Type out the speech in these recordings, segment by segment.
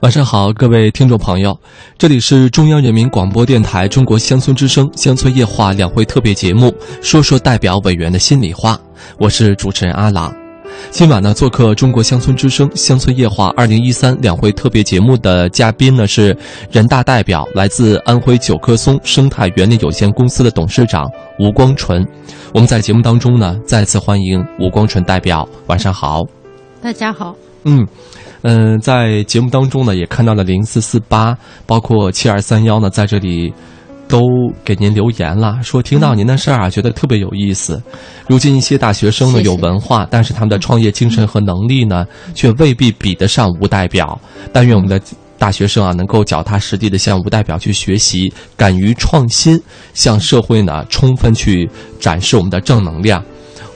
晚上好，各位听众朋友，这里是中央人民广播电台中国乡村之声乡村夜话两会特别节目，说说代表委员的心里话。我是主持人阿郎。今晚呢，做客中国乡村之声乡村夜话二零一三两会特别节目的嘉宾呢是人大代表，来自安徽九棵松生态园林有限公司的董事长吴光纯。我们在节目当中呢，再次欢迎吴光纯代表。晚上好，大家好。嗯。嗯，在节目当中呢，也看到了零四四八，包括七二三幺呢，在这里都给您留言了，说听到您的事儿啊，觉得特别有意思。如今一些大学生呢有文化，但是他们的创业精神和能力呢，却未必比得上吴代表。但愿我们的大学生啊，能够脚踏实地的向吴代表去学习，敢于创新，向社会呢充分去展示我们的正能量。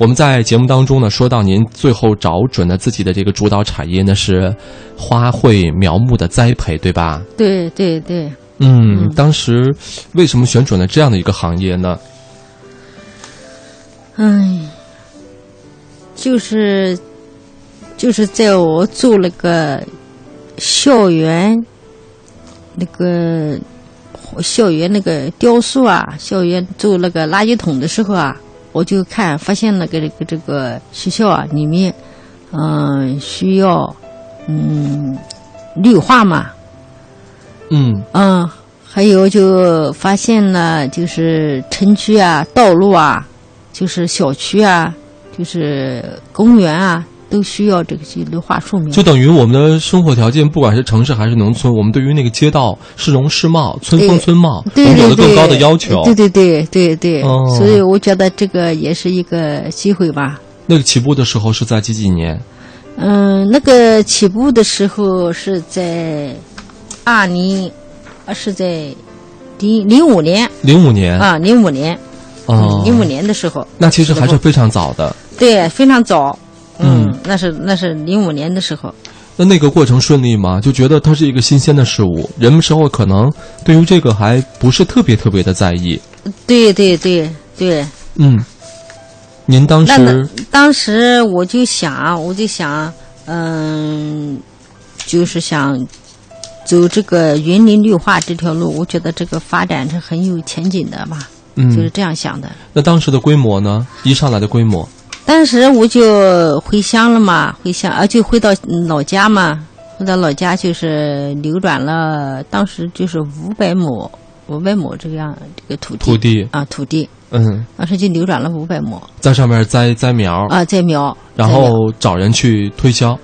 我们在节目当中呢，说到您最后找准了自己的这个主导产业呢是花卉苗木的栽培，对吧？对对对。嗯，当时为什么选准了这样的一个行业呢？哎，就是就是在我做那个校园那个校园那个雕塑啊，校园做那个垃圾桶的时候啊。我就看发现那个这个这个学校啊，里面，嗯，需要嗯绿化嘛，嗯嗯，还有就发现了就是城区啊、道路啊、就是小区啊、就是公园啊。都需要这个去绿化树苗，就等于我们的生活条件，不管是城市还是农村，我们对于那个街道市容市貌、村风村貌，我们有了更高的要求。对对对对对，所以我觉得这个也是一个机会吧。那个起步的时候是在几几年？嗯，那个起步的时候是在二零，是在零零五年。零五年啊，零五年，哦，零五年的时候。那其实还是非常早的。对，非常早。嗯，那是那是零五年的时候。那那个过程顺利吗？就觉得它是一个新鲜的事物，人们时候可能对于这个还不是特别特别的在意。对对对对。嗯，您当时当时我就想，我就想，嗯，就是想走这个园林绿化这条路，我觉得这个发展是很有前景的嘛。嗯，就是这样想的。那当时的规模呢？一上来的规模？当时我就回乡了嘛，回乡啊，就回到老家嘛，回到老家就是流转了，当时就是五百亩，五百亩这样这个土地，土地。啊，土地，嗯，当时就流转了五百亩，在上面栽栽苗。啊，栽苗，然后找人去推销。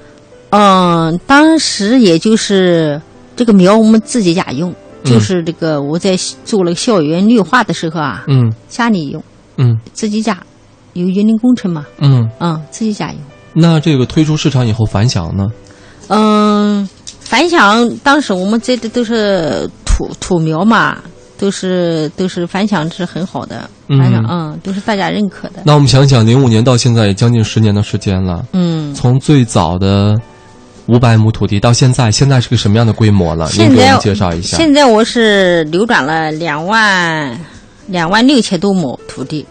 嗯，当时也就是这个苗我们自己家用，就是这个我在做了校园绿化的时候啊，嗯，家里用，嗯，自己家。有园林工程嘛？嗯嗯，自己加油。那这个推出市场以后反响呢？嗯，反响当时我们这的都是土土苗嘛，都是都是反响是很好的，反响嗯都是大家认可的。那我们想想，零五年到现在也将近十年的时间了。嗯，从最早的五百亩土地到现在，现在是个什么样的规模了？您给我们介绍一下。现在我是流转了两万两万六千多亩土地。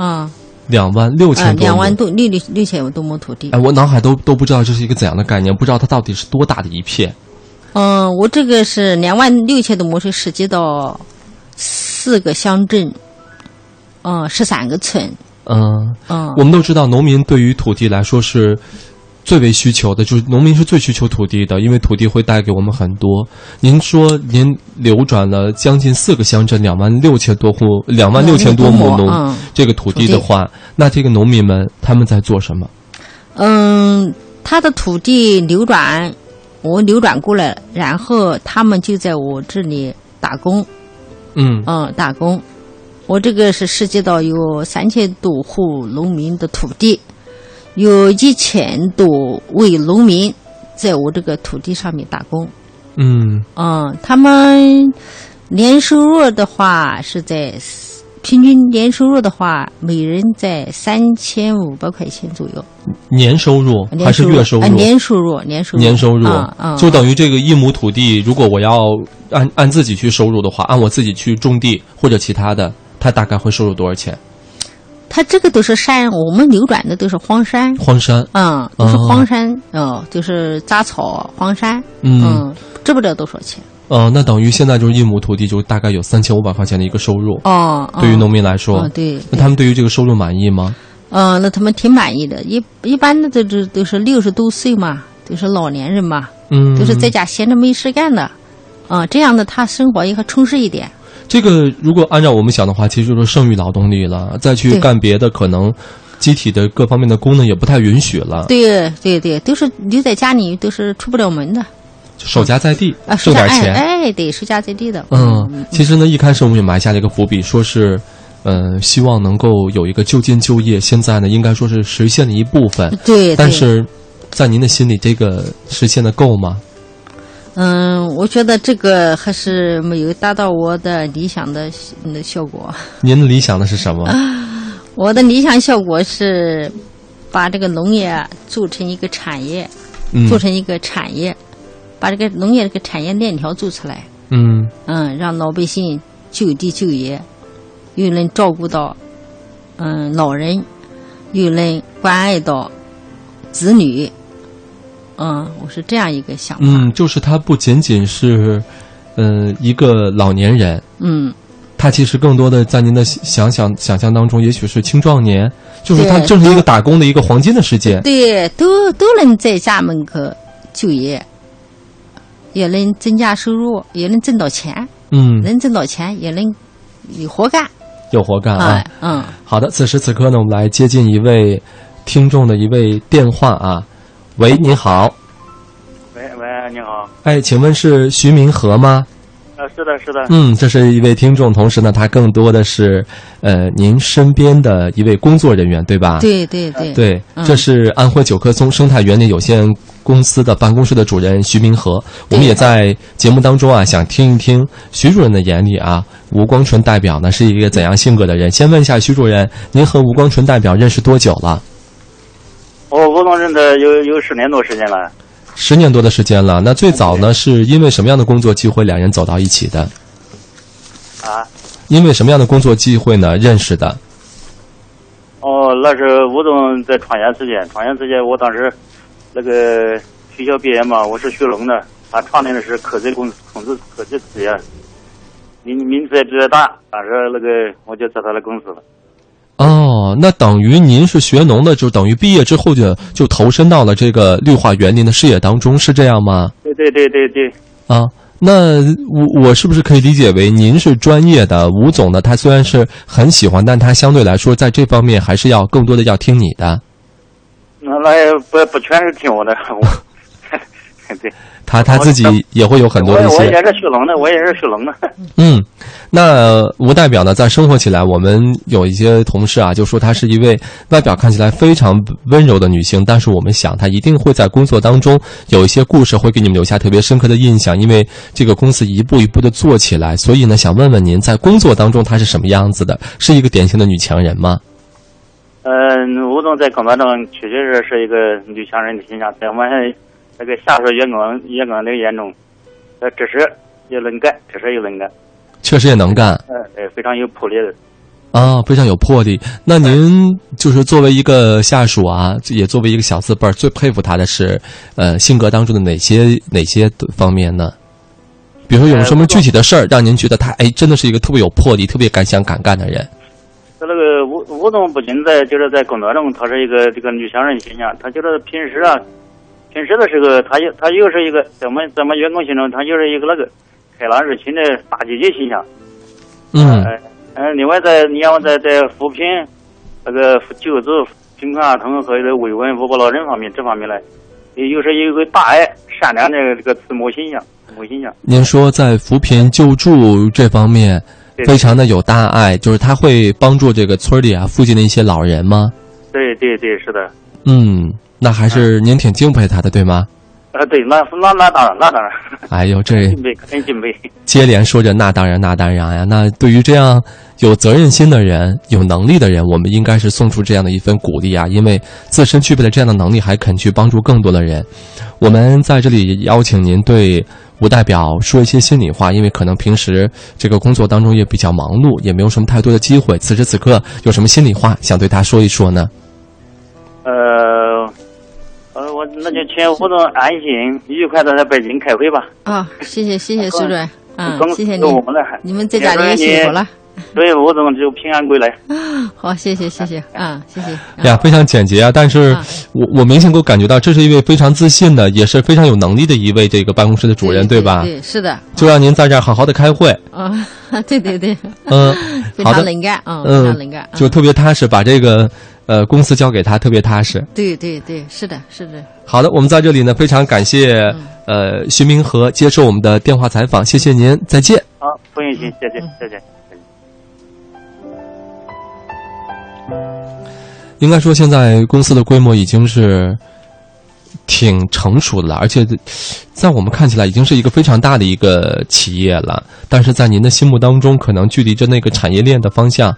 啊，两万六千多，两万多六六六千多亩土地。哎，我脑海都都不知道这是一个怎样的概念，不知道它到底是多大的一片。嗯，我这个是两万六千多亩，是涉及到四个乡镇，嗯，十三个村。嗯嗯，我们都知道，农民对于土地来说是。最为需求的就是农民是最需求土地的，因为土地会带给我们很多。您说您流转了将近四个乡镇，两万六千多户，两万六千多亩农这个土地的话，那这个农民们他们在做什么？嗯，他的土地流转，我流转过来，然后他们就在我这里打工。嗯嗯，打工。我这个是涉及到有三千多户农民的土地。有一千多位农民在我这个土地上面打工。嗯。嗯，他们年收入的话是在平均年收入的话，每人在三千五百块钱左右。年收入还是月收入？年收入，年收入。年收入，嗯，就等于这个一亩土地，如果我要按按自己去收入的话，按我自己去种地或者其他的，他大概会收入多少钱？它这个都是山，我们流转的都是荒山，荒山，嗯，都是荒山，哦，就是杂草荒山，嗯嗯，知不了多少钱？呃，那等于现在就是一亩土地就大概有三千五百块钱的一个收入。哦，对于农民来说，哦，对，那他们对于这个收入满意吗？嗯，那他们挺满意的。一一般的都是都是六十多岁嘛，都是老年人嘛，嗯，都是在家闲着没事干的，啊，这样的他生活也还充实一点。这个如果按照我们想的话，其实就是剩余劳动力了，再去干别的，可能机体的各方面的功能也不太允许了。对对对，都是留在家里都是出不了门的守家在地，啊，挣点钱。哎哎，对，守家在地的。嗯，其实呢，一开始我们也埋下了一个伏笔，说是，呃，希望能够有一个就近就业。现在呢，应该说是实现了一部分，对，对但是在您的心里，这个实现的够吗？嗯，我觉得这个还是没有达到我的理想的的效果。您的理想的是什么？我的理想效果是把这个农业做成一个产业，嗯做成一个产业，把这个农业这个产业链条做出来。嗯嗯，让老百姓就地就业，又能照顾到嗯老人，又能关爱到子女。嗯，我是这样一个想法。嗯，就是他不仅仅是，呃，一个老年人，嗯，他其实更多的在您的想想想象当中，也许是青壮年，就是他对正是一个打工的一个黄金的时间。对，都都能在家门口就业，也能增加收入，也能挣到钱，嗯，能挣到钱，也能有活干。有活干啊哎。，嗯，好的，此时此刻呢，我们来接近一位听众的一位电话啊。喂，你好，喂喂，你好，哎，请问是徐明和吗？啊，是的，是的，嗯，这是一位听众，同时呢，他更多的是呃您身边的一位工作人员，对吧？对对对，对，嗯这是安徽九棵松生态园林有限公司的办公室的主任徐明和。我们也在节目当中啊，想听一听徐主任的眼里啊，吴光纯代表呢是一个怎样性格的人？先问一下徐主任，您和吴光纯代表认识多久了？我吴总认得有有十年多时间了，十年多的时间了。那最早呢，是因为什么样的工作机会两人走到一起的？啊，因为什么样的工作机会呢认识的？哦，那是吴总在创业之间，创业之间，我当时那个学校毕业嘛，我是学农的，他创立的是科技公司，控制科技企业，名名字也比较大，当时那个我就找他的公司了。哦，那等于您是学农的，就等于毕业之后就就投身到了这个绿化园林的事业当中，是这样吗？对对对对对，啊，那我我是不是可以理解为您是专业的，吴总呢？他虽然是很喜欢，但他相对来说在这方面还是要更多的要听你的。那那也不不全是听我的，我 对，他他自己也会有很多的一些我我也是学农的，我也是学农的。嗯，那吴代表呢，在生活起来，我们有一些同事啊，就说她是一位外表看起来非常温柔的女性，但是我们想她一定会在工作当中有一些故事会给你们留下特别深刻的印象，因为这个公司一步一步的做起来，所以呢，想问问您，在工作当中她是什么样子的？是一个典型的女强人吗？嗯，吴总在工作中确确实是一个女强人的形象，在我们那个下属员工员工的眼中，呃，知识也能干，知识也能干，确实也能干呃，呃，非常有魄力的。啊，非常有魄力。那您就是作为一个下属啊，也作为一个小字辈儿，最佩服他的是，呃，性格当中的哪些哪些方面呢？比如说有什么具体的事儿，让您觉得他哎，真的是一个特别有魄力、特别敢想敢干的人？他那个吴吴总不仅在就是在工作中，他是一个这个女强人形象，他就是平时啊，平时的时候，他又他又是一个在我们在我们员工心中，他就是一个那个开朗热情的大姐姐形象。嗯呃嗯，另外在你像在在扶贫那个救助贫困儿童和这慰问五保老人方面这方面来，又是一个大爱善良的这个慈母形象，慈母形象。您说在扶贫救助这方面非常的有大爱，就是他会帮助这个村里啊附近的一些老人吗？对对对，是的。嗯，那还是您挺敬佩他的，对吗？啊，对，那那那当然，那当然，哎呦，这敬佩，肯定敬佩。接连说着那当然那当然呀，那对于这样有责任心的人、有能力的人，我们应该是送出这样的一份鼓励啊，因为自身具备了这样的能力，还肯去帮助更多的人。我们在这里邀请您对吴代表说一些心里话，因为可能平时这个工作当中也比较忙碌，也没有什么太多的机会。此时此刻有什么心里话想对他说一说呢？呃，那就请吴总安心愉快的在北京开会吧。啊，谢谢谢谢苏主任，嗯公，谢谢您司我，们的，你们在家里也辛苦了。对，吴总就平安归来。好，谢谢谢谢，啊，谢谢。嗯呀，非常简洁啊！但是啊我我明显给我感觉到，这是一位非常自信的，也是非常有能力的一位这个办公室的主任，对吧？对，是的，就让您在这儿好好的开会，啊，对对对，嗯，非好的，常能干，啊，非嗯常能干，嗯就特别踏实，把这个呃公司交给他，特别踏实。对对对，是的，是的，好的，我们在这里呢，非常感谢呃徐明和接受我们的电话采访，谢谢您，再见。好，不用谢，再见，再见。应该说，现在公司的规模已经是挺成熟的了，而且在我们看起来已经是一个非常大的一个企业了。但是在您的心目当中，可能距离着那个产业链的方向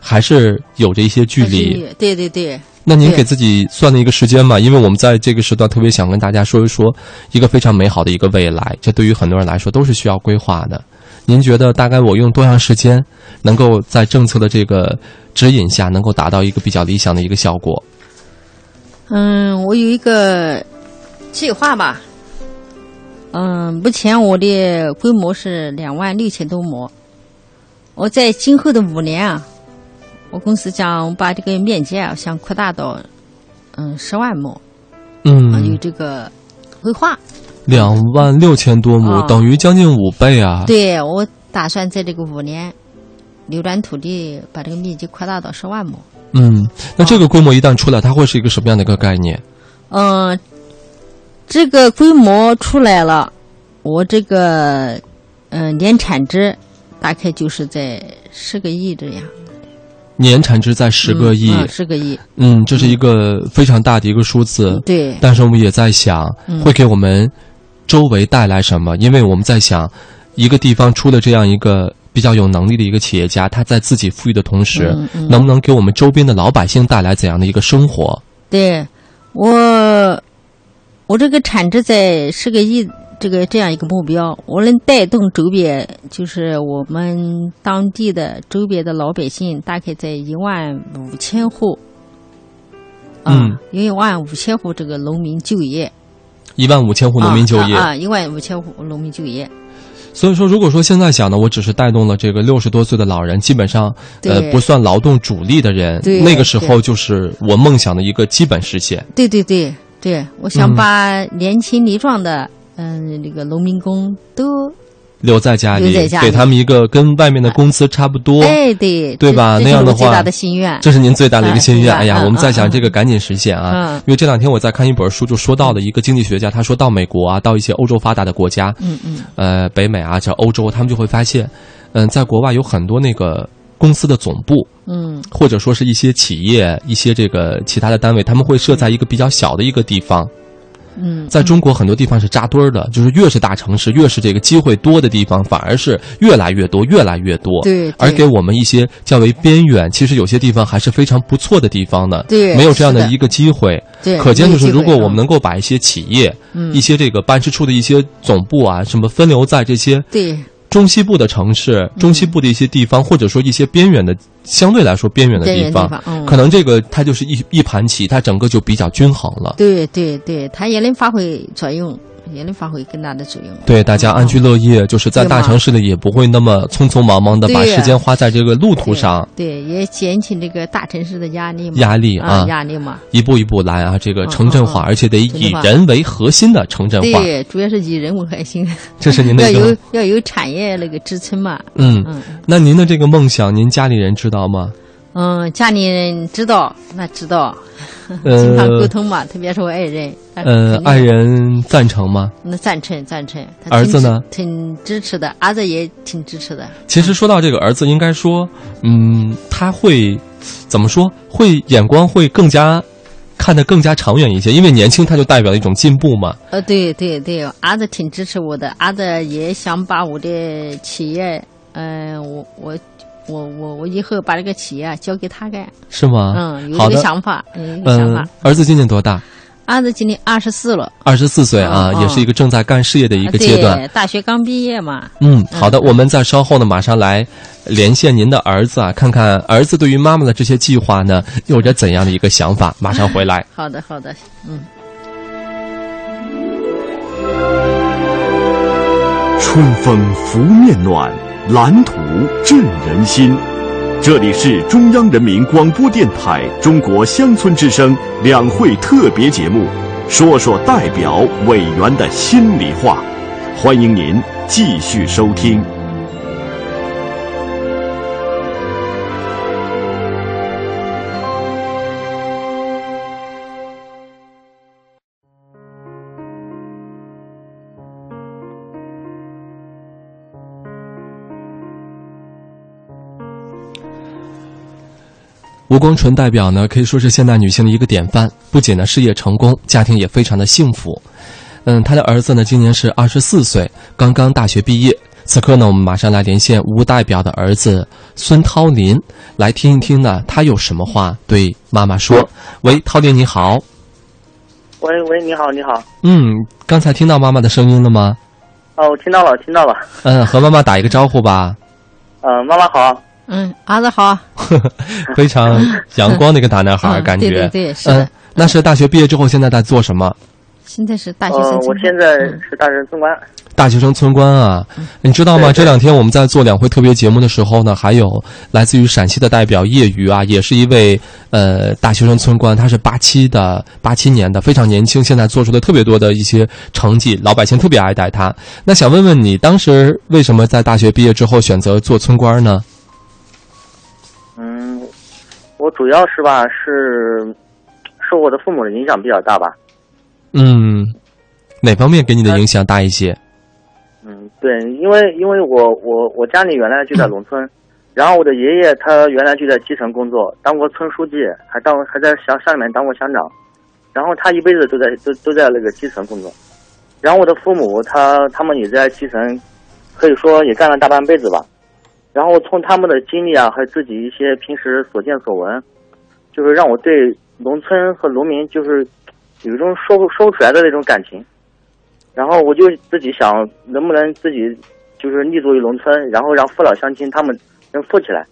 还是有着一些距离。对对对，那您给自己算了一个时间嘛？因为我们在这个时段特别想跟大家说一说一个非常美好的一个未来，这对于很多人来说都是需要规划的。您觉得大概我用多长时间，能够在政策的这个指引下，能够达到一个比较理想的一个效果？嗯，我有一个计划吧。嗯，目前我的规模是两万六千多亩。我在今后的五年啊，我公司将把这个面积啊，想扩大到嗯十万亩，嗯，有嗯，这个规划。两万六千多亩，啊等于将近五倍啊！对我打算在这个五年流转土地，把这个面积扩大到十万亩。嗯，那这个规模一旦出来，它会是一个什么样的一个概念？嗯，这个规模出来了，我这个嗯、呃年产值大概就是在十个亿这样，年产值在十个亿，十、个亿，嗯，这是一个非常大的一个数字。对，但是我们也在想，嗯会给我们周围带来什么？因为我们在想，一个地方出了这样一个比较有能力的一个企业家，他在自己富裕的同时，嗯嗯能不能给我们周边的老百姓带来怎样的一个生活？对我我这个产值在十个亿。这个这样一个目标，我能带动周边，就是我们当地的周边的老百姓，大概在一万五千户，啊嗯，有一万五千户这个农民就业，一万五千户农民就业。啊，一万五千户农民就业，所以说，如果说现在想呢，我只是带动了这个六十多岁的老人，基本上呃不算劳动主力的人，对那个时候就是我梦想的一个基本实现。对对对对，我想把年轻力壮的嗯那个农民工都留在家里，给他们一个跟外面的工资差不多。哎对对吧那样的话这是我最大的心愿，这是您最大的一个心愿。啊哎呀，嗯我们在想嗯这个赶紧实现啊！嗯因为这两天我在看一本书，就说到了一个经济学家，他说到美国啊，到一些欧洲发达的国家，嗯嗯呃，北美啊，叫欧洲，他们就会发现，嗯、在国外有很多那个公司的总部，嗯或者说是一些企业、一些这个其他的单位，他们会设在一个比较小的一个地方。嗯，在中国很多地方是扎堆儿的，就是越是大城市，越是这个机会多的地方，反而是越来越多，越来越多。对对而给我们一些较为边缘，其实有些地方还是非常不错的地方的。对没有这样的的一个机会。对，可见就是，如果我们能够把一些企业、嗯一些这个办事处的一些总部啊，什么分流在这些对中西部的城市、嗯。中西部的一些地方，或者说一些边远的，相对来说边远的地方，地方，嗯，可能这个它就是一一盘棋，它整个就比较均衡了。对对对，它也能发挥作用，也能发挥更大的作用。对，大家安居乐业，就是在大城市里也不会那么匆匆忙忙的把时间花在这个路途上，对，也减轻这个大城市的压力嘛，压力啊啊，压力嘛。一步一步来啊，这个嗯城镇化，而且得以人为核心的城镇化，对，主要是以人为核心，这是您的 要有要有产业那个支撑嘛。嗯。嗯那您的这个梦想，您家里人知道吗？嗯，家里人知道，那知道，经常沟呃通嘛，特别是我爱人。他呃肯，定爱人赞成吗？那赞成赞成。他儿子呢？挺支持的，儿子也挺支持的。其实说到这个儿子，应该说，嗯，他会怎么说？会眼光会更加看得更加长远一些，因为年轻他就代表一种进步嘛。呃，对对对，儿子挺支持我的，儿子也想把我的企业，嗯、我我我我我以后把这个企业交给他干，是吗？嗯，有好的。这个想法，有这个想嗯法。，儿子今年多大？儿子今年二十四了，二十四岁啊，嗯也是一个正在干事业的一一个阶段。大学刚毕业嘛。嗯，好的，我们在稍后呢，马上来连线您的儿子啊，看看儿子对于妈妈的这些计划呢，有着怎样的一个想法。马上回来。好的，好的，嗯。春风拂面暖，蓝图振人心。这里是中央人民广播电台中国乡村之声两会特别节目，说说代表委员的心里话。欢迎您继续收听。吴光纯代表呢，可以说是现代女性的一个典范，不仅呢事业成功，家庭也非常的幸福。嗯，他的儿子呢今年是二十四岁，刚刚大学毕业。此刻呢，我们马上来连线吴代表的儿子孙涛林，来听一听呢他有什么话对妈妈说。喂，涛林你好。喂喂，你好，你好。嗯，刚才听到妈妈的声音了吗？哦，我听到了，听到了。嗯，和妈妈打一个招呼吧。嗯、妈妈好。嗯，儿子好。非常阳光的一个大男孩，嗯感觉。对对对是的嗯，那是大学毕业之后，现在在做什么？现在是大学生呃，我现在是大学生村官。大学生村官啊，你知道吗？对对这两天我们在做两会特别节目的时候呢，还有来自于陕西的代表叶瑜啊，也是一位呃大学生村官，他是八七的，八七年的，非常年轻，现在做出了特别多的一些成绩，老百姓特别爱戴他。那想问问你，当时为什么在大学毕业之后选择做村官呢？嗯，我主要是吧，是受我的父母的影响比较大吧。嗯，哪方面给你的影响大一些？嗯，对，因为因为我我我家里原来就在农村，然后我的爷爷他原来就在基层工作，当过村书记，还当还在乡乡里面当过乡长，然后他一辈子都在都都在那个基层工作，然后我的父母他他们也在基层，可以说也干了大半辈子吧，然后从他们的经历啊，还有自己一些平时所见所闻，就是让我对农村和农民就是有一种说不说不出来的那种感情。然后我就自己想，能不能自己就是立足于农村，然后让父老乡亲他们能富起来，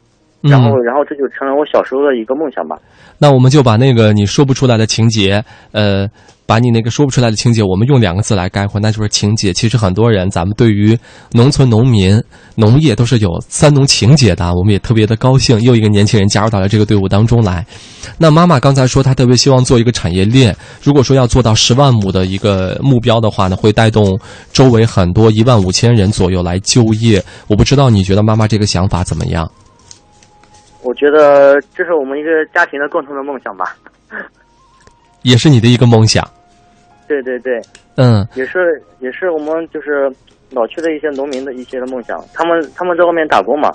然后嗯然后这就成了我小时候的一个梦想吧。那我们就把那个你说不出来的情节，呃，把你那个说不出来的情节，我们用两个字来概括，那就是情节。其实很多人，咱们对于农村农民、农业都是有三农情节的，我们也特别的高兴，又一个年轻人加入到了这个队伍当中来。那妈妈刚才说，她特别希望做一个产业链，如果说要做到十万亩的一个目标的话呢，会带动周围很多一万五千人左右来就业。我不知道你觉得妈妈这个想法怎么样？我觉得这是我们一个家庭的共同的梦想吧。也是你的一个梦想，对对对，嗯。也是也是我们就是老区的一些农民的一些的梦想。他们他们在外面打工嘛，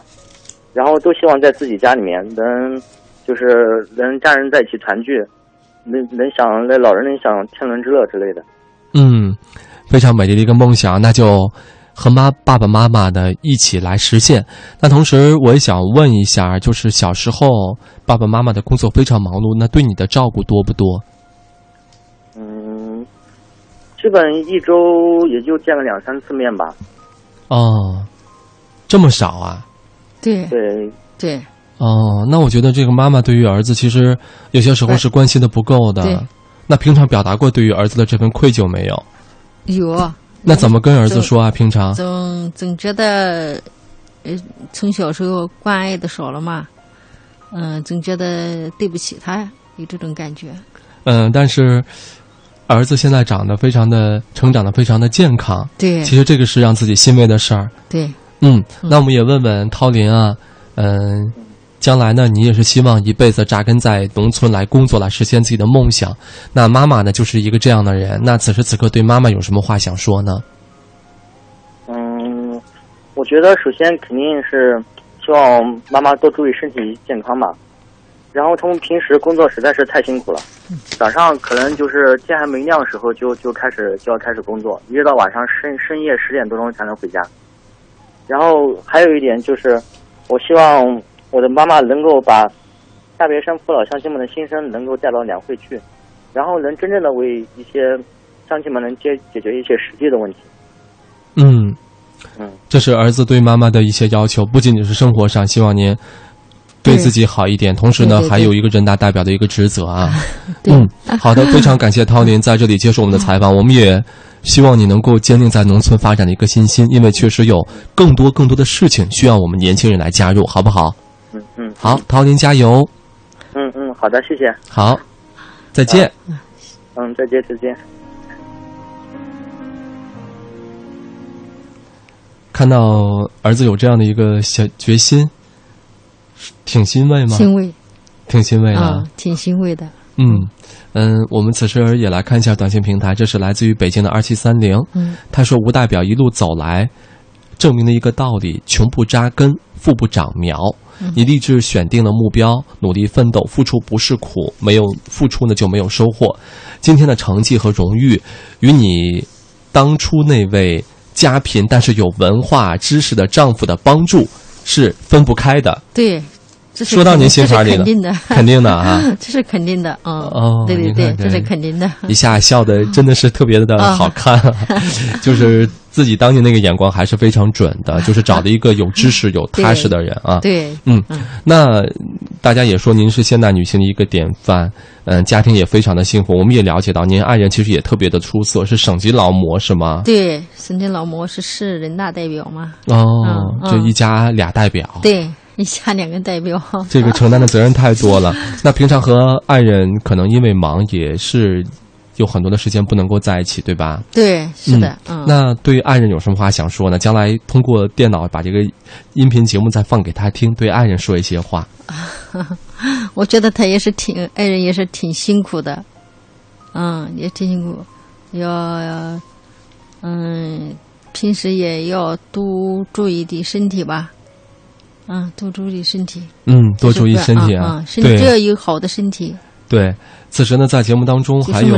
然后都希望在自己家里面能就是能家人在一起团聚，能能享那老人能享天伦之乐之类的。嗯，非常美丽的一个梦想，那就和妈爸爸妈妈的一起来实现。那同时，我也想问一下，就是小时候爸爸妈妈的工作非常忙碌，那对你的照顾多不多？嗯，基本一周也就见个两三次面吧。哦，这么少啊？对对，对哦，那我觉得这个妈妈对于儿子其实有些时候是关心的不够的。那平常表达过对于儿子的这份愧疚没有？有。那怎么跟儿子说啊？平常？总总觉得，呃，从小时候关爱的少了嘛，嗯、总觉得对不起他，有这种感觉。嗯，但是儿子现在长得非常的成长的非常的健康，对其实这个是让自己欣慰的事儿。对，嗯，那我们也问问涛林啊，嗯、将来呢，你也是希望一辈子扎根在农村来工作，来实现自己的梦想。那妈妈呢，就是一个这样的人。那此时此刻对妈妈有什么话想说呢？嗯，我觉得首先肯定是希望妈妈多注意身体健康吧。然后他们平时工作实在是太辛苦了，早上可能就是天还没亮的时候就就开始就要开始工作，一直到晚上深深夜十点多钟才能回家。然后还有一点就是，我希望我的妈妈能够把大别山父老乡亲们的心声能够带到两会去，然后能真正的为一些乡亲们能解解决一些实际的问题。嗯，嗯，这是儿子对妈妈的一些要求，不仅仅是生活上，希望您对对自己好一点，同时呢，对对对还有一个人大代表的一个职责啊。对，嗯，好的，非常感谢涛林在这里接受我们的采访，我们也希望你能够坚定在农村发展的一个信心，因为确实有更多更多的事情需要我们年轻人来加入，好不好？嗯嗯好，涛您加油！嗯嗯，好的，谢谢。好，再见。嗯，再见再见。看到儿子有这样的一个小决心，挺欣慰吗？欣慰挺欣慰的。啊，挺欣慰的。嗯嗯，我们此时也来看一下短信平台，这是来自于北京的二七三零。嗯，他说：“吴代表一路走来，证明了一个道理：穷不扎根，富不长苗。你立志选定了目标，努力奋斗，付出不是苦，没有付出呢就没有收获。今天的成绩和荣誉，与你当初那位家贫但是有文化知识的丈夫的帮助是分不开的。对，这是说到您心坎里了肯定的，肯定的啊。”这是肯定的。嗯，哦对对对，这是肯定的。一下笑的真的是特别的 好看，就是自己当年那个眼光还是非常准的，就是找了一个有知识、有踏实的人啊。对，嗯，那大家也说您是现代女性的一个典范，嗯，家庭也非常的幸福。我们也了解到您爱人其实也特别的出色，是省级劳模是吗？对，省级劳模是市人大代表嘛？哦，嗯这一家俩代表。对，一下两个代表。这个承担的责任太多了。那平常和爱人可能因为忙，也是有很多的时间不能够在一起，对吧？对，是的，嗯。那对爱人有什么话想说呢？将来通过电脑把这个音频节目再放给他听，对爱人说一些话。我觉得他也是挺爱人也是挺辛苦的，嗯，也挺辛苦，要嗯，平时也要多注意点身体吧，嗯，多注意身体，嗯，多注意身体嗯啊嗯。身体只要有好的身体，对，此时呢，在节目当中还有。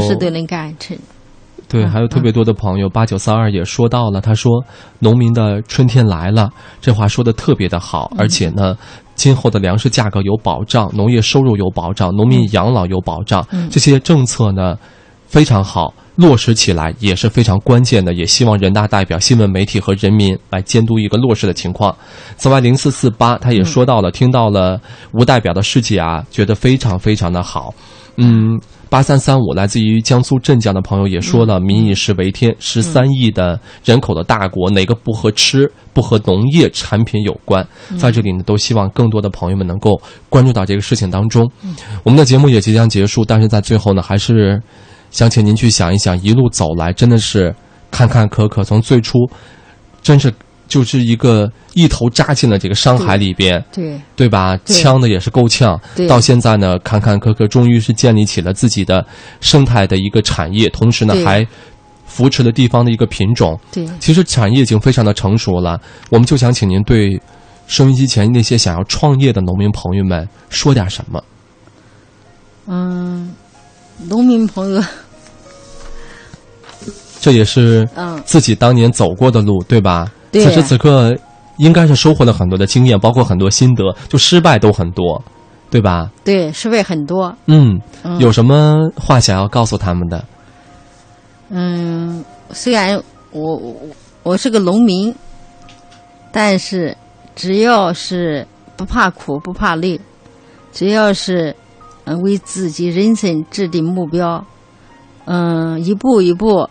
对，嗯还有特别多的朋友，八九三二也说到了，他说农民的春天来了，这话说的特别的好，嗯。而且呢，今后的粮食价格有保障，农业收入有保障，农民养老有保障，嗯。这些政策呢非常好。落实起来也是非常关键的，也希望人大代表、新闻媒体和人民来监督一个落实的情况。此外，零四四八他也说到了，听到了吴代表的事迹啊，觉得非常非常的好。嗯，八三三五来自于江苏镇江的朋友也说了，民以食为天，十三亿的人口的大国，哪个不和吃、不和农业产品有关？在这里呢，都希望更多的朋友们能够关注到这个事情当中。我们的节目也即将结束，但是在最后呢，还是想请您去想一想，一路走来真的是坎坎坷坷，从最初真是就是一个一头扎进了这个商海里边。对，对吧？呛的也是够呛，到现在呢，坎坎坷坷，终于是建立起了自己的生态的一个产业，同时呢，还扶持了地方的一个品种。对，其实产业已经非常的成熟了，我们就想请您对收音机前那些想要创业的农民朋友们说点什么。嗯，农民朋友，这也是嗯，自己当年走过的路，对吧？对此时此刻，应该是收获了很多的经验，包括很多心得，就失败都很多，对吧？对，失败很多。嗯，嗯有什么话想要告诉他们的？嗯，虽然我我我是个农民，但是只要是不怕苦不怕累，只要是嗯为自己人生制定目标，嗯一步一步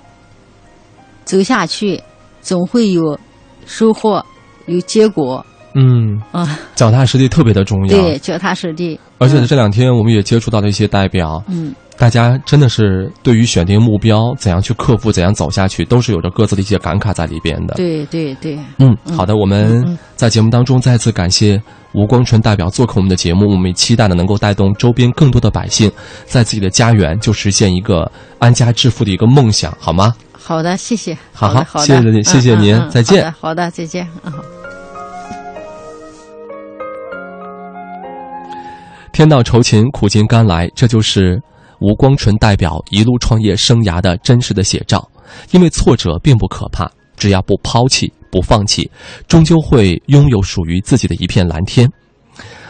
走下去，总会有收获，有结果嗯，啊。脚踏实地特别的重要。对，脚踏实地。而且这两天我们也接触到了一些代表，嗯，大家真的是对于选定目标、怎样去克服、怎样走下去，都是有着各自的一些感慨在里边的。对对对，嗯，好的，我们嗯在节目当中再次感谢吴光纯代表做客我们的节目，我们也期待呢能够带动周边更多的百姓，在自己的家园就实现一个安家致富的一个梦想，好吗？好的，谢谢。好好谢谢您嗯谢谢您再见好的，好的，再见。嗯。天道酬勤，苦尽甘来，这就是吴光纯代表一路创业生涯的真实的写照。因为挫折并不可怕，只要不抛弃、不放弃，终究会拥有属于自己的一片蓝天。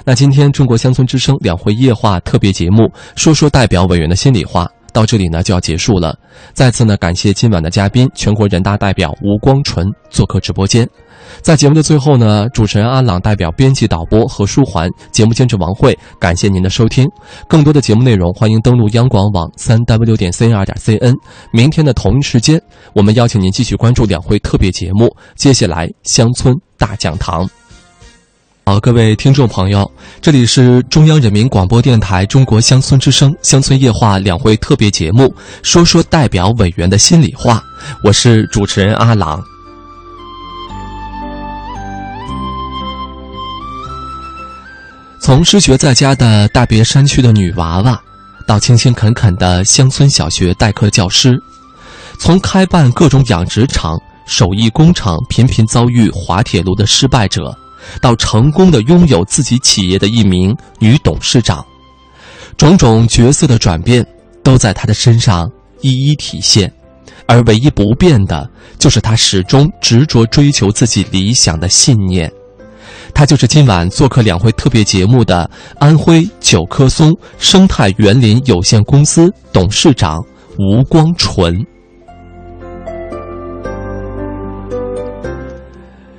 那今天中国乡村之声两会夜话特别节目，说说代表委员的心里话。到这里呢就要结束了，再次呢感谢今晚的嘉宾全国人大代表吴光纯做客直播间。在节目的最后呢，主持人阿朗代表编辑导播何书桓、节目监制王慧，感谢您的收听。更多的节目内容，欢迎登录央广网三 w 点 c n 二点 cn。明天的同一时间，我们邀请您继续关注两会特别节目。接下来，乡村大讲堂。好，各位听众朋友，这里是中央人民广播电台中国乡村之声乡村夜话两会特别节目，说说代表委员的心里话。我是主持人阿郎。从失学在家的大别山区的女娃娃，到勤勤恳恳的乡村小学代课教师，从开办各种养殖场、手艺工厂频频遭遇滑铁卢的失败者。到成功的拥有自己企业的一名女董事长，种种角色的转变都在她的身上一一体现，而唯一不变的就是她始终执着追求自己理想的信念。她就是今晚做客两会特别节目的安徽九棵松生态园林有限公司董事长吴光纯。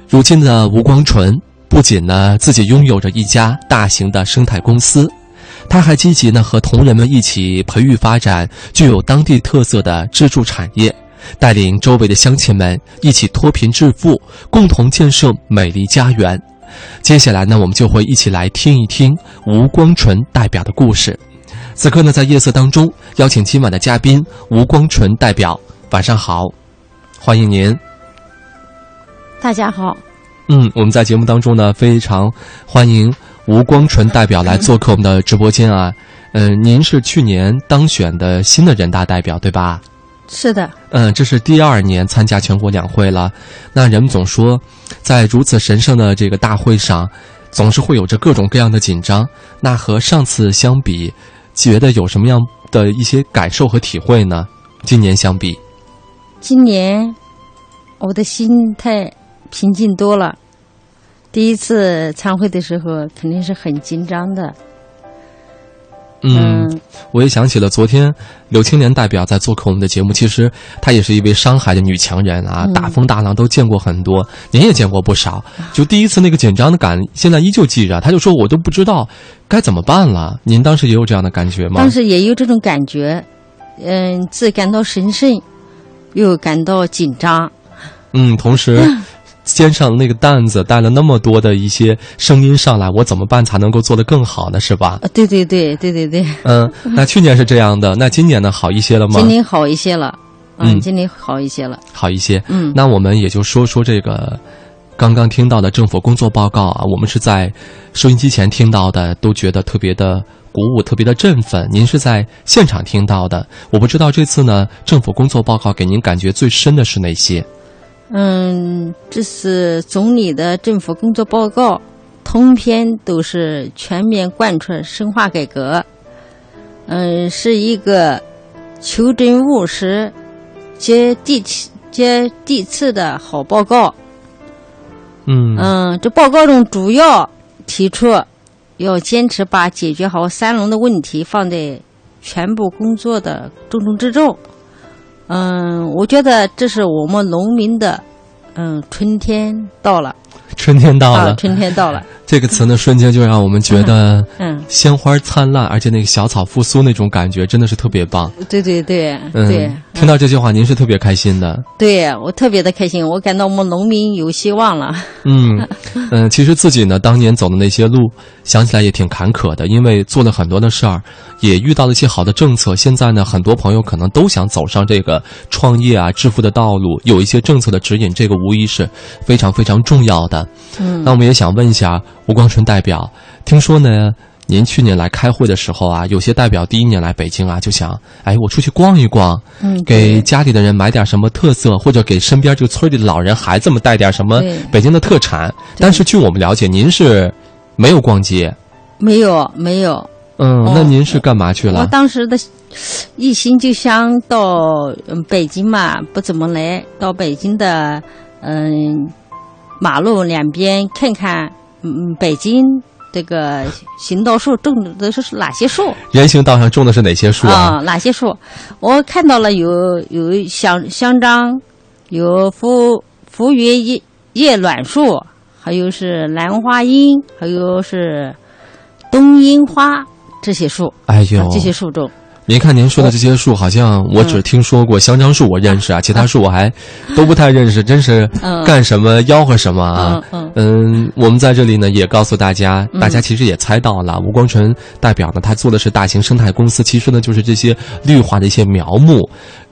如今的吴光纯。不仅呢自己拥有着一家大型的生态公司，他还积极呢和同仁们一起培育发展具有当地特色的支柱产业，带领周围的乡亲们一起脱贫致富，共同建设美丽家园。接下来呢，我们就会一起来听一听吴光纯代表的故事。此刻呢，在夜色当中，邀请今晚的嘉宾吴光纯代表，晚上好，欢迎您。大家好。嗯，我们在节目当中呢，非常欢迎吴光纯代表来做客我们的直播间啊。嗯，您是去年当选的新的人大代表，对吧？是的。嗯，这是第二年参加全国两会了。那人们总说，在如此神圣的这个大会上，总是会有着各种各样的紧张。那和上次相比，觉得有什么样的一些感受和体会呢？今年相比，今年我的心态。平静多了。第一次参会的时候，肯定是很紧张的。嗯，我也想起了昨天刘青年代表在做客我们的节目。其实她也是一位上海的女强人啊，大风大浪都见过很多，您也见过不少。就第一次那个紧张的感，现在依旧记着。她就说我都不知道该怎么办了。您当时也有这样的感觉吗？当时也有这种感觉，嗯，既感到神圣，又感到紧张。嗯，同时。肩上那个担子带了那么多的一些声音上来，我怎么办才能够做得更好呢？是吧？对对对对对对。嗯，那去年是这样的，那今年呢？好一些了吗？今年好一些了。嗯，今年好一些了。好一些。嗯，那我们也就说说这个刚刚听到的政府工作报告啊，我们是在收音机前听到的，都觉得特别的鼓舞，特别的振奋。您是在现场听到的，我不知道这次呢，政府工作报告给您感觉最深的是哪些？嗯，这是总理的政府工作报告，通篇都是全面贯彻深化改革。嗯，是一个求真务实、接地气、接地气的好报告。嗯嗯，这报告中主要提出要坚持把解决好三农的问题放在全部工作的重中之重。嗯，我觉得这是我们农民的，嗯，春天到了，春天到了，春天到了。这个词呢，瞬间就让我们觉得，嗯，鲜花灿烂，而且那个小草复苏那种感觉，真的是特别棒。对对对，对。听到这句话，您是特别开心的。对我特别的开心，我感到我们农民有希望了。嗯嗯，其实自己呢，当年走的那些路，想起来也挺坎坷的，因为做了很多的事儿，也遇到了一些好的政策。现在呢，很多朋友可能都想走上这个创业啊、致富的道路，有一些政策的指引，这个无疑是非常非常重要的。嗯，那我们也想问一下。吴光春代表，听说呢，您去年来开会的时候啊，有些代表第一年来北京啊，就想，哎，我出去逛一逛，嗯，给家里的人买点什么特色，或者给身边这个村里的老人孩子们带点什么北京的特产。但是据我们了解，您是没有逛街，没有，没有。嗯，哦那您是干嘛去了我？当时的一心就想到嗯北京嘛，不怎么来，到北京的嗯马路两边看看，嗯北京这个行道树种的都是哪些树人行道上种的是哪些树啊？哪些树？我看到了有有香香樟，有福福源叶叶卵树，还有是兰花樱，还有是冬樱花这些树，哎呦，这些树种。您看您说的这些树，好像我只听说过香樟树，我认识啊，其他树我还都不太认识，真是嗯干什么吆喝什么啊？嗯嗯，我们在这里呢也告诉大家，大家其实也猜到了，吴光纯代表呢，他做的是大型生态公司，其实呢就是这些绿化的一些苗木。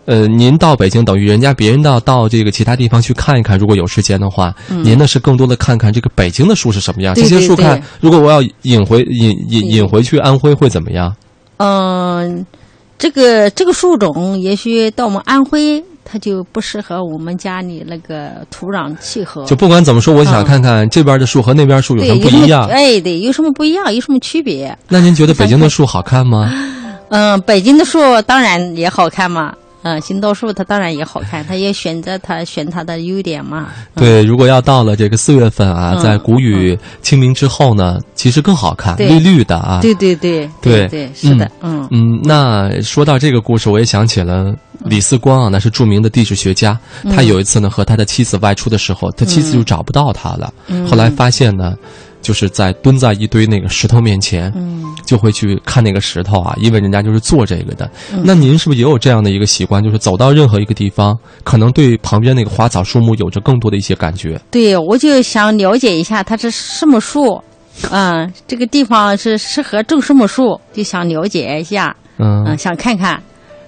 呃，您到北京等于人家别人到到这个其他地方去看一看，如果有时间的话，您呢是更多的看看这个北京的树是什么样。这些树看，如果我要引回引引引回去安徽会怎么样？嗯，这个这个树种也许到我们安徽，它就不适合我们家里那个土壤契合。就不管怎么说，我想嗯看看这边的树和那边树有什么不一样。哎，对，有什么不一样？有什么区别？那您觉得北京的树好看吗？嗯，北京的树当然也好看嘛。嗯，行道树它当然也好看，它也选择它选它的优点嘛。对，如果要到了这个四月份啊，嗯在谷雨清明之后呢，其实更好看，绿绿的啊。对对对对对，是的，嗯嗯，那说到这个故事，我也想起了李四光啊，那是著名的地质学家。嗯他有一次呢，和他的妻子外出的时候，他妻子就找不到他了。嗯后来发现呢，就是在蹲在一堆那个石头面前，嗯就会去看那个石头啊，因为人家就是做这个的。嗯那您是不是也有这样的一个习惯，就是走到任何一个地方，可能对旁边那个花草树木有着更多的一些感觉？对，我就想了解一下它是什么树，嗯，这个地方是适合种什么树，就想了解一下，嗯，嗯，想看看。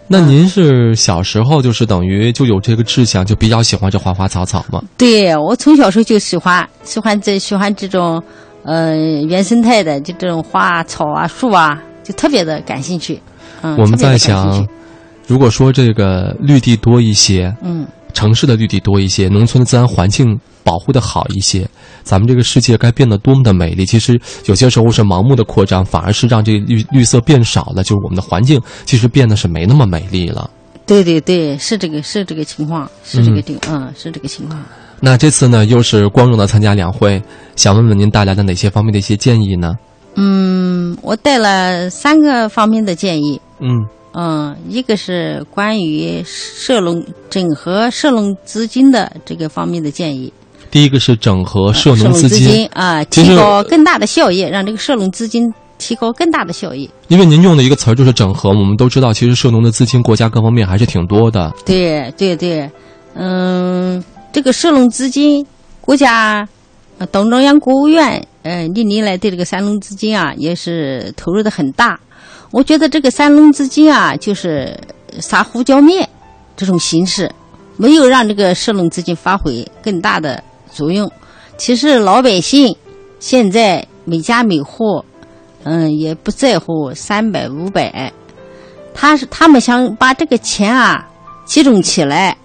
那您是小时候就是等于就有这个志向，就比较喜欢这花花草草吗？对我从小时候就喜欢喜欢这喜欢这种，呃，原生态的就这种花啊草啊树啊，就特别的感兴趣。嗯，我们在想，如果说这个绿地多一些，嗯，城市的绿地多一些，农村的自然环境保护的好一些，咱们这个世界该变得多么的美丽。其实有些时候是盲目的扩张，反而是让这个绿绿色变少了，就是我们的环境其实变得是没那么美丽了。对对对，是这个是这个情况，是这个情，嗯，是这个情况。那这次呢，又是光荣的参加两会，想问问您带来的哪些方面的一些建议呢？嗯，我带了三个方面的建议。嗯嗯，一个是关于社农整合社农资金的这个方面的建议，第一个是整合社社农资金，金啊，提高更大的效益，让这个社农资金提高更大的效益。因为您用的一个词儿就是整合，我们都知道，其实涉农的资金，国家各方面还是挺多的。对对对，嗯，这个涉农资金，国家，呃，党中央、国务院，呃，历年来对这个三农资金啊，也是投入的很大。我觉得这个三农资金啊，就是撒胡椒面这种形式，没有让这个涉农资金发挥更大的作用。其实老百姓现在每家每户，嗯，也不在乎三百五百，他是他们想把这个钱啊集中起来，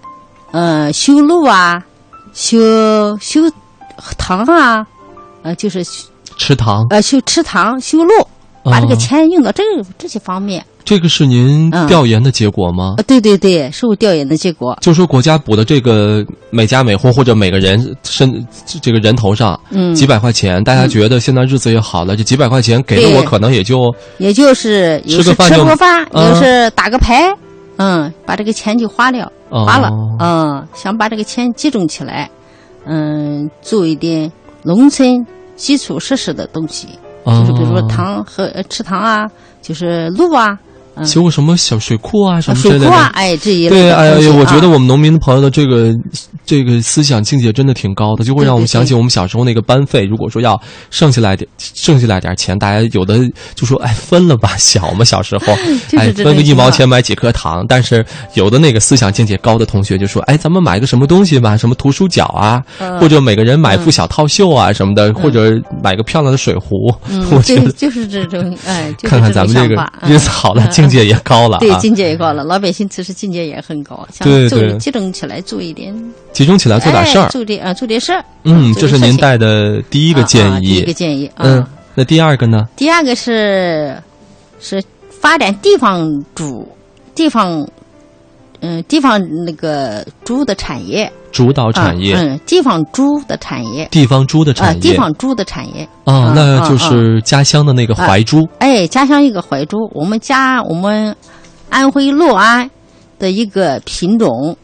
呃，修路啊，修修塘啊，呃，就是池塘，呃修池塘、修路，把这个哦钱用到这个这些方面。这个是您嗯。调研的结果吗？呃，对对对，是我调研的结果。就说国家补的这个每家每户或者每个人身这个人头上嗯，几百块钱，大家觉得现在日子也好了，这几百块钱给了我，可能也就也就是吃个饭就吃个饭，嗯。有时打个牌，嗯，把这个钱就花了，哦。花了，嗯，想把这个钱集中起来，嗯，做一点农村基础设施的东西，就是比如说哦塘和呃池塘啊，就是路啊，嗯，修个什么小水库啊什么之类的。水库啊，哎，这一类对，的哎呀我觉得啊我们农民朋友的这个这个思想境界真的挺高的，就会让我们想起我们小时候那个班费。如果说要剩下来点，剩下来点钱，大家有的就说，哎，分了吧，小嘛，小时候，哎，分个一毛钱买几颗糖。但是有的那个思想境界高的同学就说，哎，咱们买个什么东西吧，什么图书角啊，嗯或者每个人买副小套袖啊什么的，或者买个漂亮的水壶。嗯，我觉得对就是这种，哎，看看咱们这个日子好了，嗯境界也高了对啊。境界也高了，老百姓其实境界也很高，想集中起来做一点，集中起来做点事儿哎，做点啊，做点事儿。嗯，这是您带的第一个啊啊建议第一个。建议啊。嗯，那第二个呢？第二个是是发展地方主地方，嗯，地方那个猪的产业，主导产业，嗯，嗯地方猪的产业，地方猪的啊，产业，地方猪的产业。哦，嗯那就嗯是家乡的那个怀猪。哎，家乡一个怀猪，我们家我们安徽六安的一个品种，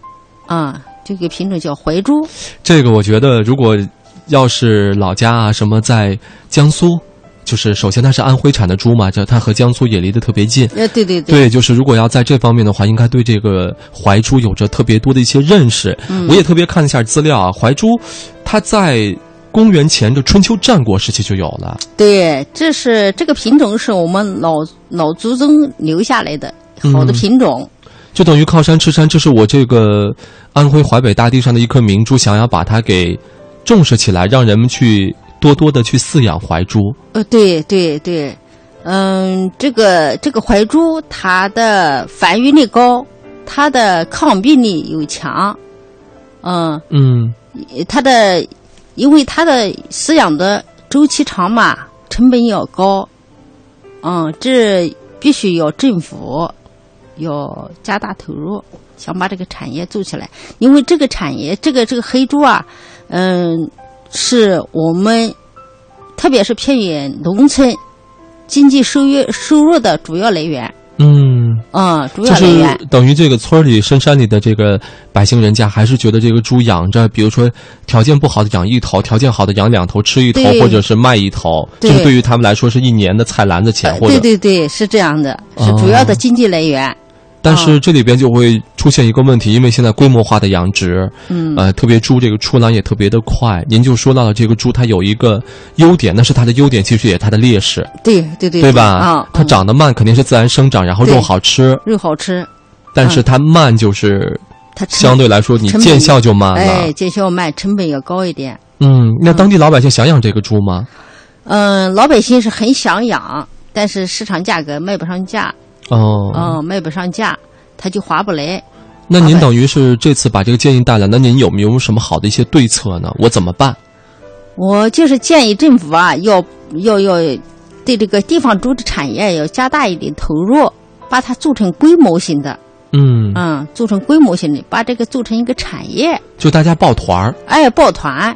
啊，这个品种叫怀猪。这个我觉得，如果要是老家啊，什么在江苏，就是首先它是安徽产的猪嘛，就它和江苏也离得特别近。呃，对对对，就是如果要在这方面的话，应该对这个怀猪有着特别多的一些认识。嗯我也特别看了一下资料啊，怀猪它在公元前的春秋战国时期就有了。对，这是这个品种是我们老老祖宗留下来的好的嗯品种。就等于靠山吃山，这是我这个安徽淮北大地上的一颗明珠，想要把它给重视起来，让人们去多多的去饲养怀猪。呃，对对对，嗯，这个这个怀猪它的繁育力高，它的抗病力又强，嗯，嗯它的因为它的饲养的周期长嘛，成本要高，嗯，这必须要政府要加大投入，想把这个产业做起来。因为这个产业，这个这个黑猪啊，嗯，是我们特别是偏远农村经济收入收入的主要来源，嗯，嗯，主就是要来源。等于这个村里深山里的这个百姓人家，还是觉得这个猪养着，比如说条件不好的养一头，条件好的养两头，吃一头，或者是卖一头，对。这个对于他们来说是一年的菜篮子钱，呃或者对对对，是这样的，是主要的经济来源。但是这里边就会出现一个问题，因为现在规模化的养殖，嗯，呃，特别猪这个出栏也特别的快。您就说到了这个猪，它有一个优点，那是它的优点，其实也它的劣势，对对对，对吧？啊，它嗯长得慢肯定是自然生长，然后肉好吃，肉好吃，但是它慢就是它成相对来说你见效就慢了。哎，见效慢，成本要高一点。嗯，那当地老百姓想养这个猪吗？嗯，老百姓是很想养，但是市场价格卖不上价，哦，嗯，卖不上价，他就划不来。那您等于是这次把这个建议带来，那您有没有什么好的一些对策呢？我怎么办？我就是建议政府啊，要要要对这个地方猪的产业要加大一点投入，把它做成规模型的，嗯，嗯，做成规模型的，把这个做成一个产业，就大家抱团儿。哎，抱团，